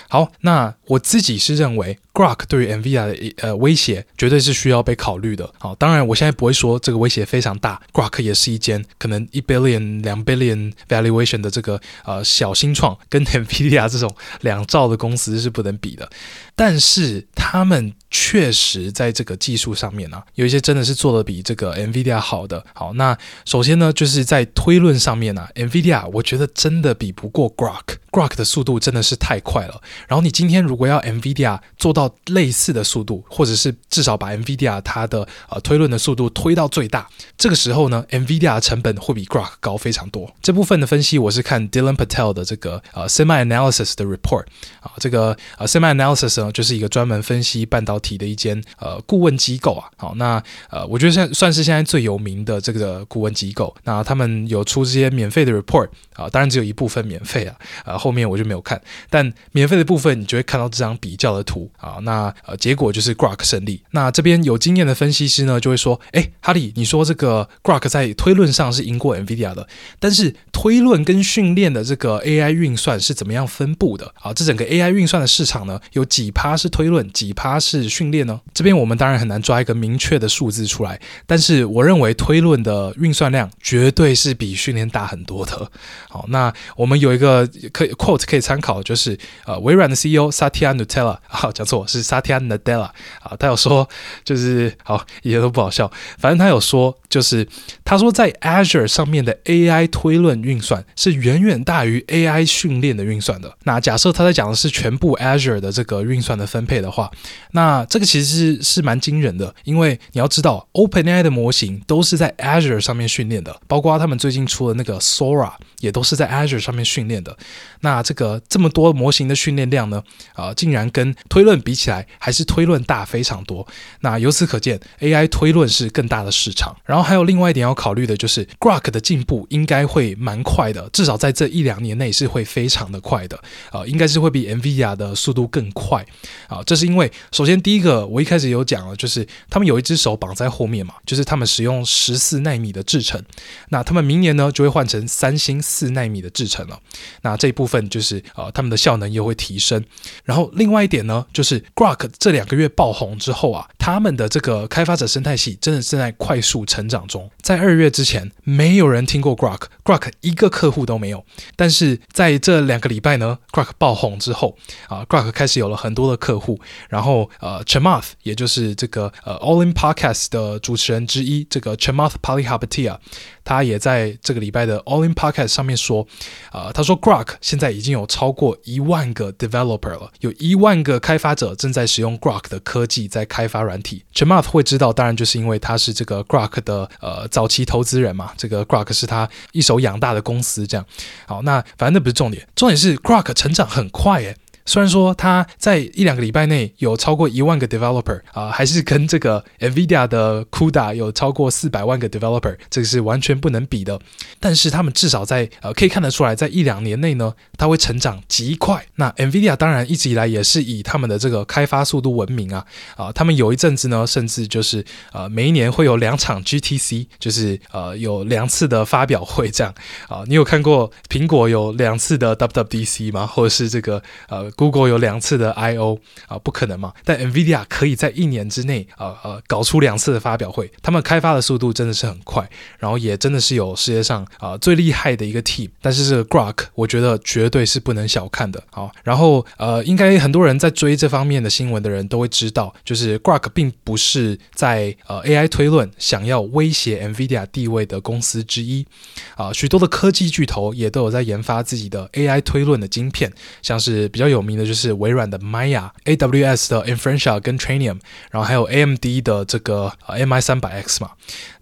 好，那我自己是认为 Groq 对于 NVIDIA 的呃威胁绝对是需要被考虑的。好，当然我现在不会说这个威胁非常大，Groq 也是一间可能一 billion 两 billion valuation 的这个呃小新创，跟 NVIDIA 这种两兆的公司是不能比的。但是他们确实在这个技术上面呢、有一些真的是做得比这个 NVIDIA 好的。好，那首先呢，就是在推论上面呢、，NVIDIA 我觉得真的比不过 Grok。Grok 的速度真的是太快了。然后你今天如果要 NVIDIA 做到类似的速度，或者是至少把 NVIDIA 它的呃推论的速度推到最大，这个时候呢，NVIDIA 的成本会比 Grok 高非常多。这部分的分析我是看 Dylan Patel 的这个呃 Semi Analysis 的 report 啊，这个呃 Semi Analysis 就是一个专门分析半导体的一间呃顾问机构啊。好，那呃，我觉得现算是现在最有名的这个顾问机构。那他们有出这些免费的 report 啊，当然只有一部分免费啊，呃，后面我就没有看。但免费的部分，你就会看到这张比较的图啊。那呃，结果就是 Grok 胜利。那这边有经验的分析师呢，就会说，哎，哈利，你说这个 Grok 在推论上是赢过 NVIDIA 的，但是推论跟训练的这个 AI 运算是怎么样分布的啊？这整个 AI 运算的市场呢，有几趴是推论，几趴是训练呢？这边我们当然很难抓一个明确的数字出来，但是我认为推论的运算量绝对是比训练大很多的。好，那我们有一个可以 quote 可以参考，就是呃，微软的 CEO Satya Nadella 啊，讲错是 Satya Nadella 啊，他有说就是好一点都不好笑，反正他有说就是他说在 Azure 上面的 AI 推论运算是远远大于 AI 训练的运算的。那假设他在讲的是全部 Azure 的这个运算的分配的话，那这个其实是是蛮惊人的，因为你要知道 OpenAI 的模型都是在 Azure 上面训练的，包括他们最近出的那个 Sora 也都是在 Azure 上面训练的。那这个这么多模型的训练量呢，啊、呃，竟然跟推论比起来还是推论大非常多。那由此可见，AI 推论是更大的市场。然后还有另外一点要考虑的就是，Grok 的进步应该会蛮快的，至少在这一两年内是会非常的快的。啊、呃，应该是会比 NVIDIA 的速度更快。啊、这是因为首先第一个，我一开始有讲了，就是他们有一只手绑在后面嘛，就是他们使用十四纳米的制程。那他们明年呢就会换成三星四纳米的制程了。那这一部分就是呃，他们的效能又会提升。然后另外一点呢，就是 Grok 这两个月爆红之后啊，他们的这个开发者生态系真的正在快速成长中。在二月之前，没有人听过 Grok，Grok 一个客户都没有。但是在这两个礼拜呢，Grok 爆红之后啊，Grok 开始有了很多多的客户。然后呃，Chamath 也就是这个呃 All In Podcast 的主持人之一，这个 Chamath Palihapitiya。他也在这个礼拜的 All In Podcast 上面说，呃，他说 Grok 现在已经有超过一万个 developer 了，有一万个开发者正在使用 Grok 的科技在开发软体。Chamath 会知道，当然就是因为他是这个 Grok 的呃早期投资人嘛，这个 Grok 是他一手养大的公司，这样。好，那反正那不是重点，重点是 Grok 成长很快诶。虽然说它在一两个礼拜内有超过一万个 developer 啊、还是跟这个 NVIDIA 的 CUDA 有超过四百万个 developer，这个是完全不能比的。但是他们至少在呃可以看得出来，在一两年内呢，它会成长极快。那 NVIDIA 当然一直以来也是以他们的这个开发速度闻名啊啊、他们有一阵子呢，甚至就是呃每一年会有两场 GTC，就是呃有两次的发表会这样啊、你有看过苹果有两次的 WWDC 吗？或者是这个呃？Google 有两次的 I/O 啊，不可能嘛？但 NVIDIA 可以在一年之内啊呃搞出两次的发表会，他们开发的速度真的是很快，然后也真的是有世界上啊最厉害的一个 team。但是这个 Grok 我觉得绝对是不能小看的啊。然后呃，应该很多人在追这方面的新闻的人都会知道，就是 Grok 并不是在呃 AI 推论想要威胁 NVIDIA 地位的公司之一啊。许多的科技巨头也都有在研发自己的 AI 推论的晶片，像是比较有。名的就是微软的 Maya、AWS 的 Inferentia 跟 Trainium，然后还有 AMD 的这个 MI 三百 X 嘛。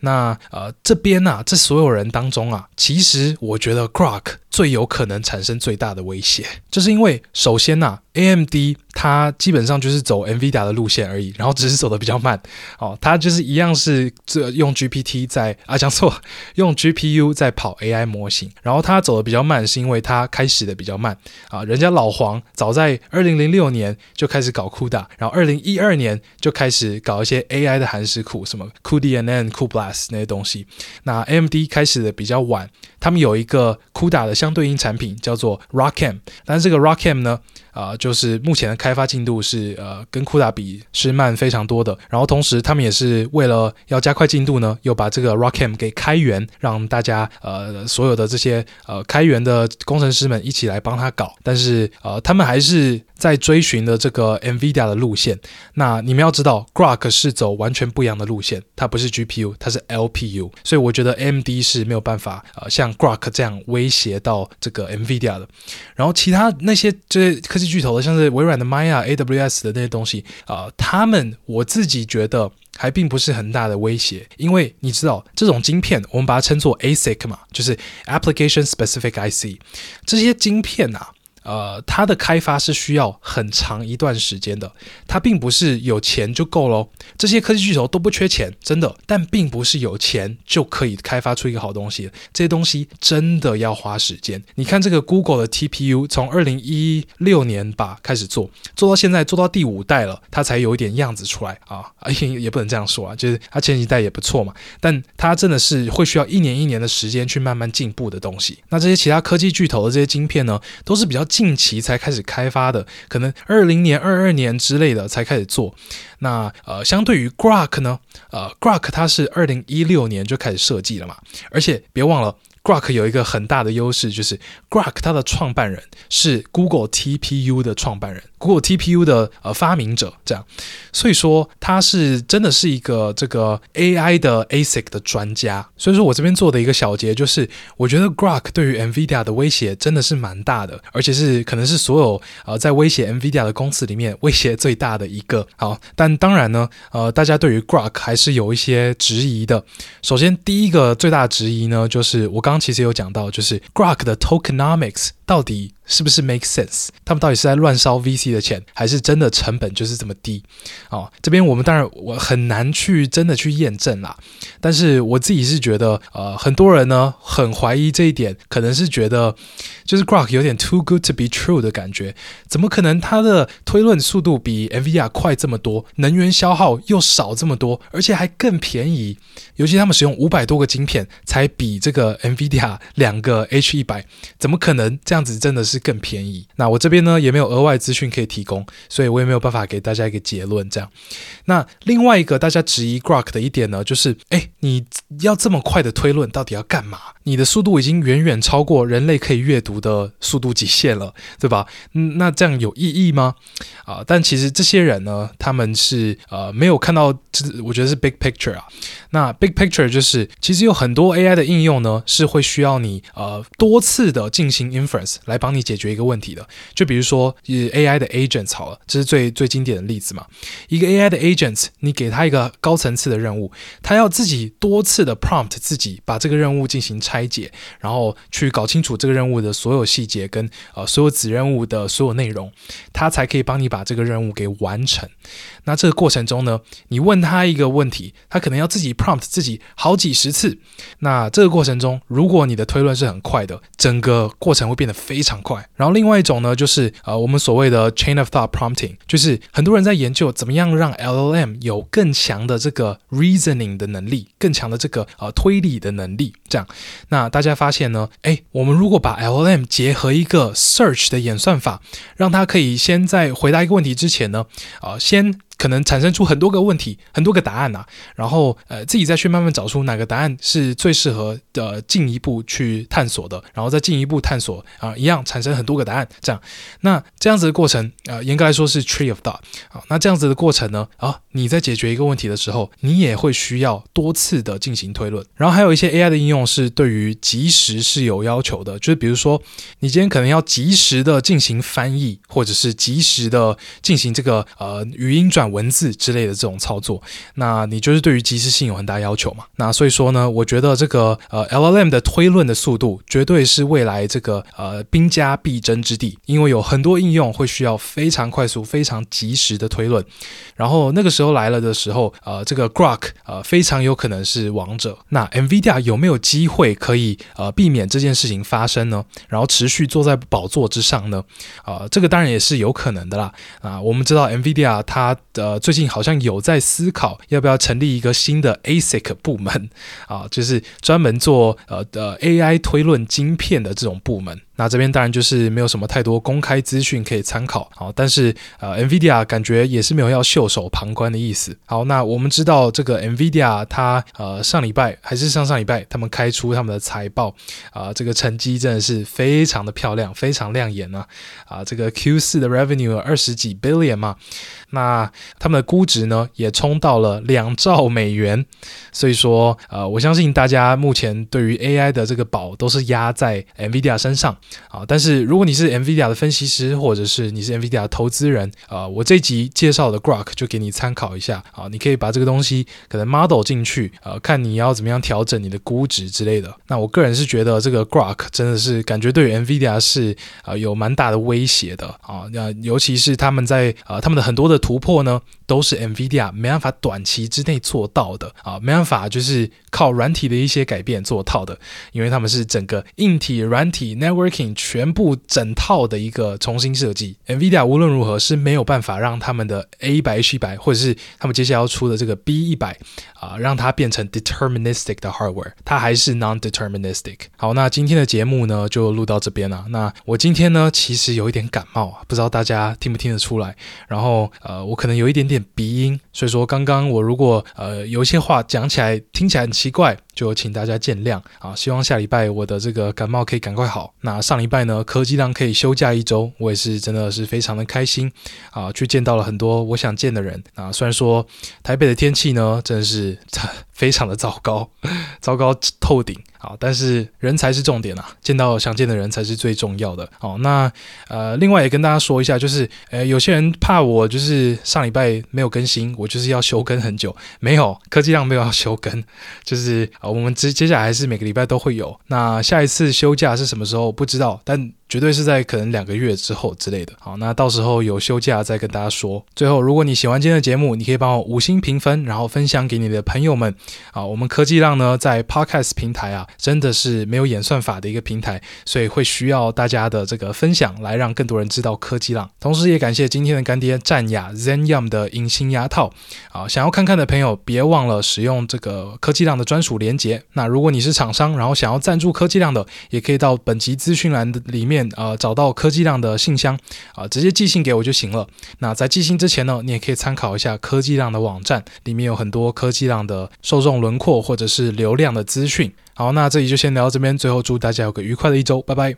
那呃这边呢、啊，这所有人当中啊，其实我觉得 Grok 最有可能产生最大的威胁，就是因为首先呢、，AMD 它基本上就是走 NVIDIA 的路线而已，然后只是走得比较慢。哦，它就是一样是这用 GPT 在啊讲错，用 GPU 在跑 AI 模型，然后它走得比较慢，是因为它开始的比较慢。啊，人家老黄早在二零零六年就开始搞 CUDA，然后二零一二年就开始搞一些 AI 的函式库，什么 cuDNN、cuBLAST 那些东西，那 AMD 开始的比较晚。他们有一个 CUDA 的相对应产品叫做 ROCm，但是这个 ROCm 呢，啊、就是目前的开发进度是呃跟酷达比是慢非常多的。然后同时他们也是为了要加快进度呢，又把这个 ROCm 给开源，让大家呃所有的这些呃开源的工程师们一起来帮他搞。但是呃他们还是在追寻的这个 NVIDIA 的路线。那你们要知道，Grok 是走完全不一样的路线，它不是 GPU，它是 LPU。所以我觉得 MD 是没有办法呃像 Grok 这样威胁到这个 NVIDIA 的，然后其他那些这些科技巨头的，像是微软的 Maya、AWS 的那些东西啊、他们我自己觉得还并不是很大的威胁，因为你知道这种晶片，我们把它称作 ASIC 嘛，就是 Application Specific IC，这些晶片啊。呃，它的开发是需要很长一段时间的，它并不是有钱就够喽。这些科技巨头都不缺钱，真的，但并不是有钱就可以开发出一个好东西。这些东西真的要花时间。你看这个 Google 的 TPU，从二零一六年吧开始做，做到现在做到第五代了，它才有一点样子出来啊。也也不能这样说啊，就是它前几代也不错嘛，但它真的是会需要一年一年的时间去慢慢进步的东西。那这些其他科技巨头的这些晶片呢，都是比较近期才开始开发的，可能二零年、二二年之类的才开始做。那呃，相对于 Grok 呢，呃，Grok 它是二零一六年就开始设计了嘛，而且别忘了。Grok 有一个很大的优势，就是 Grok 它的创办人是 Google TPU 的创办人，Google TPU 的呃发明者，这样，所以说他是真的是一个这个 AI 的 ASIC 的专家。所以说我这边做的一个小结就是，我觉得 Grok 对于 NVIDIA 的威胁真的是蛮大的，而且是可能是所有呃在威胁 NVIDIA 的公司里面威胁最大的一个。好，但当然呢，呃，大家对于 Grok 还是有一些质疑的。首先，第一个最大的质疑呢，就是我刚。刚其实有讲到，就是 Grok 的 Tokenomics 到底是不是 make sense？他们到底是在乱烧 VC 的钱，还是真的成本就是这么低？哦，这边我们当然我很难去真的去验证啦。但是我自己是觉得，呃，很多人呢很怀疑这一点，可能是觉得就是 Grok 有点 too good to be true 的感觉。怎么可能它的推论速度比 NVIDIA 快这么多，能源消耗又少这么多，而且还更便宜？尤其他们使用五百多个晶片，才比这个 NVIDIA 两个 H 一百，怎么可能这样子真的是更便宜？那我这边呢也没有额外资讯可以提供，所以我也没有办法给大家一个结论。这样，那另外一个大家质疑 Grok 的一点呢，就是哎，你要这么快的推论，到底要干嘛？你的速度已经远远超过人类可以阅读的速度极限了，对吧？那这样有意义吗？啊，但其实这些人呢，他们是呃没有看到，这我觉得是 big picture 啊。那 big picture 就是，其实有很多 AI 的应用呢，是会需要你呃多次的进行 inference 来帮你解决一个问题的。就比如说，以 AI 的 agents 好了，这是最最经典的例子嘛。一个 AI 的 agents，你给他一个高层次的任务，他要自己多次的 prompt 自己把这个任务进行拆解，然后去搞清楚这个任务的所有细节跟呃所有子任务的所有内容，他才可以帮你把这个任务给完成。那这个过程中呢，你问他一个问题，他可能要自己 prompt 自己好几十次。那这个过程中，如果你的推论是很快的，整个过程会变得非常快。然后另外一种呢，就是呃我们所谓的 chain of thought prompting，就是很多人在研究怎么样让 LLM 有更强的这个 reasoning 的能力，更强的这个呃推理的能力。这样，那大家发现呢，诶，我们如果把 LLM 结合一个 search 的演算法，让它可以先在回答一个问题之前呢，呃，先。可能产生出很多个问题，很多个答案呐、然后呃自己再去慢慢找出哪个答案是最适合的进一步去探索的，然后再进一步探索啊、一样产生很多个答案，这样，那这样子的过程啊、呃，严格来说是 tree of thought 啊，那这样子的过程呢啊，你在解决一个问题的时候，你也会需要多次的进行推论，然后还有一些 AI 的应用是对于即时是有要求的，就是比如说你今天可能要及时的进行翻译，或者是及时的进行这个呃语音转。文字之类的这种操作，那你就是对于即时性有很大要求嘛？那所以说呢，我觉得这个呃 LLM 的推论的速度绝对是未来这个呃兵家必争之地，因为有很多应用会需要非常快速、非常及时的推论。然后那个时候来了的时候，呃，这个 Grok 呃非常有可能是王者。那 NVIDIA 有没有机会可以呃避免这件事情发生呢？然后持续坐在宝座之上呢？啊、呃，这个当然也是有可能的啦。啊、我们知道 NVIDIA 它的，最近好像有在思考要不要成立一个新的 ASIC 部门啊，就是专门做呃的 AI 推论晶片的这种部门。那这边当然就是没有什么太多公开资讯可以参考，好，但是呃，NVIDIA 感觉也是没有要袖手旁观的意思。好，那我们知道这个 NVIDIA 它呃上礼拜还是上上礼拜，他们开出他们的财报。啊、这个成绩真的是非常的漂亮，非常亮眼呢啊，啊，这个 Q 四的 revenue 二十几 billion 嘛，那他们的估值呢也冲到了两兆美元，所以说呃，我相信大家目前对于 AI 的这个宝都是压在 NVIDIA 身上。啊。但是如果你是 NVIDIA 的分析师，或者是你是 NVIDIA 的投资人，啊，我这集介绍的 Grok 就给你参考一下啊。你可以把这个东西可能 model 进去，呃，看你要怎么样调整你的估值之类的。那我个人是觉得这个 Grok 真的是感觉对 NVIDIA 是啊有蛮大的威胁的啊。那尤其是他们在啊他们的很多的突破呢，都是 NVIDIA 没办法短期之内做到的啊，没办法就是靠软体的一些改变做到的，因为他们是整个硬体、软体、networking 全部整套的一个重新设计。NVIDIA 无论如何是没有办法让他们的 A 一百、H 一百，或者是他们接下来要出的这个 B 一百啊，让它变成 deterministic 的 hardware，它还是 non-deterministic。好，那今天的节目呢就录到这边了。那我今天呢其实有一点感冒啊，不知道大家听不听得出来。然后呃，我可能有一点点。鼻音，所以说刚刚我如果呃有一些话讲起来听起来很奇怪，就请大家见谅啊！希望下礼拜我的这个感冒可以赶快好。那上礼拜呢，科技浪可以休假一周，我也是真的是非常的开心啊！去见到了很多我想见的人啊。虽然说台北的天气呢，真的是 非常的糟糕，糟糕透顶。好，但是人才是重点啊，见到想见的人才是最重要的。好，那呃，另外也跟大家说一下，就是呃，有些人怕我就是上礼拜没有更新，我就是要休更很久，没有，科技量没有要休更，就是啊，我们接接下来还是每个礼拜都会有。那下一次休假是什么时候？不知道，但。绝对是在可能两个月之后之类的。好，那到时候有休假再跟大家说。最后，如果你喜欢今天的节目，你可以帮我五星评分，然后分享给你的朋友们。啊，我们科技浪呢在 Podcast 平台啊，真的是没有演算法的一个平台，所以会需要大家的这个分享来让更多人知道科技浪。同时，也感谢今天的干爹战雅 Zenyum 的隐形牙套。啊，想要看看的朋友别忘了使用这个科技浪的专属链接。那如果你是厂商，然后想要赞助科技浪的，也可以到本集资讯栏的里面呃，找到科技浪的信箱啊，呃，直接寄信给我就行了。那在寄信之前呢，你也可以参考一下科技浪的网站，里面有很多科技浪的受众轮廓或者是流量的资讯。好，那这里就先聊到这边，最后祝大家有个愉快的一周，拜拜。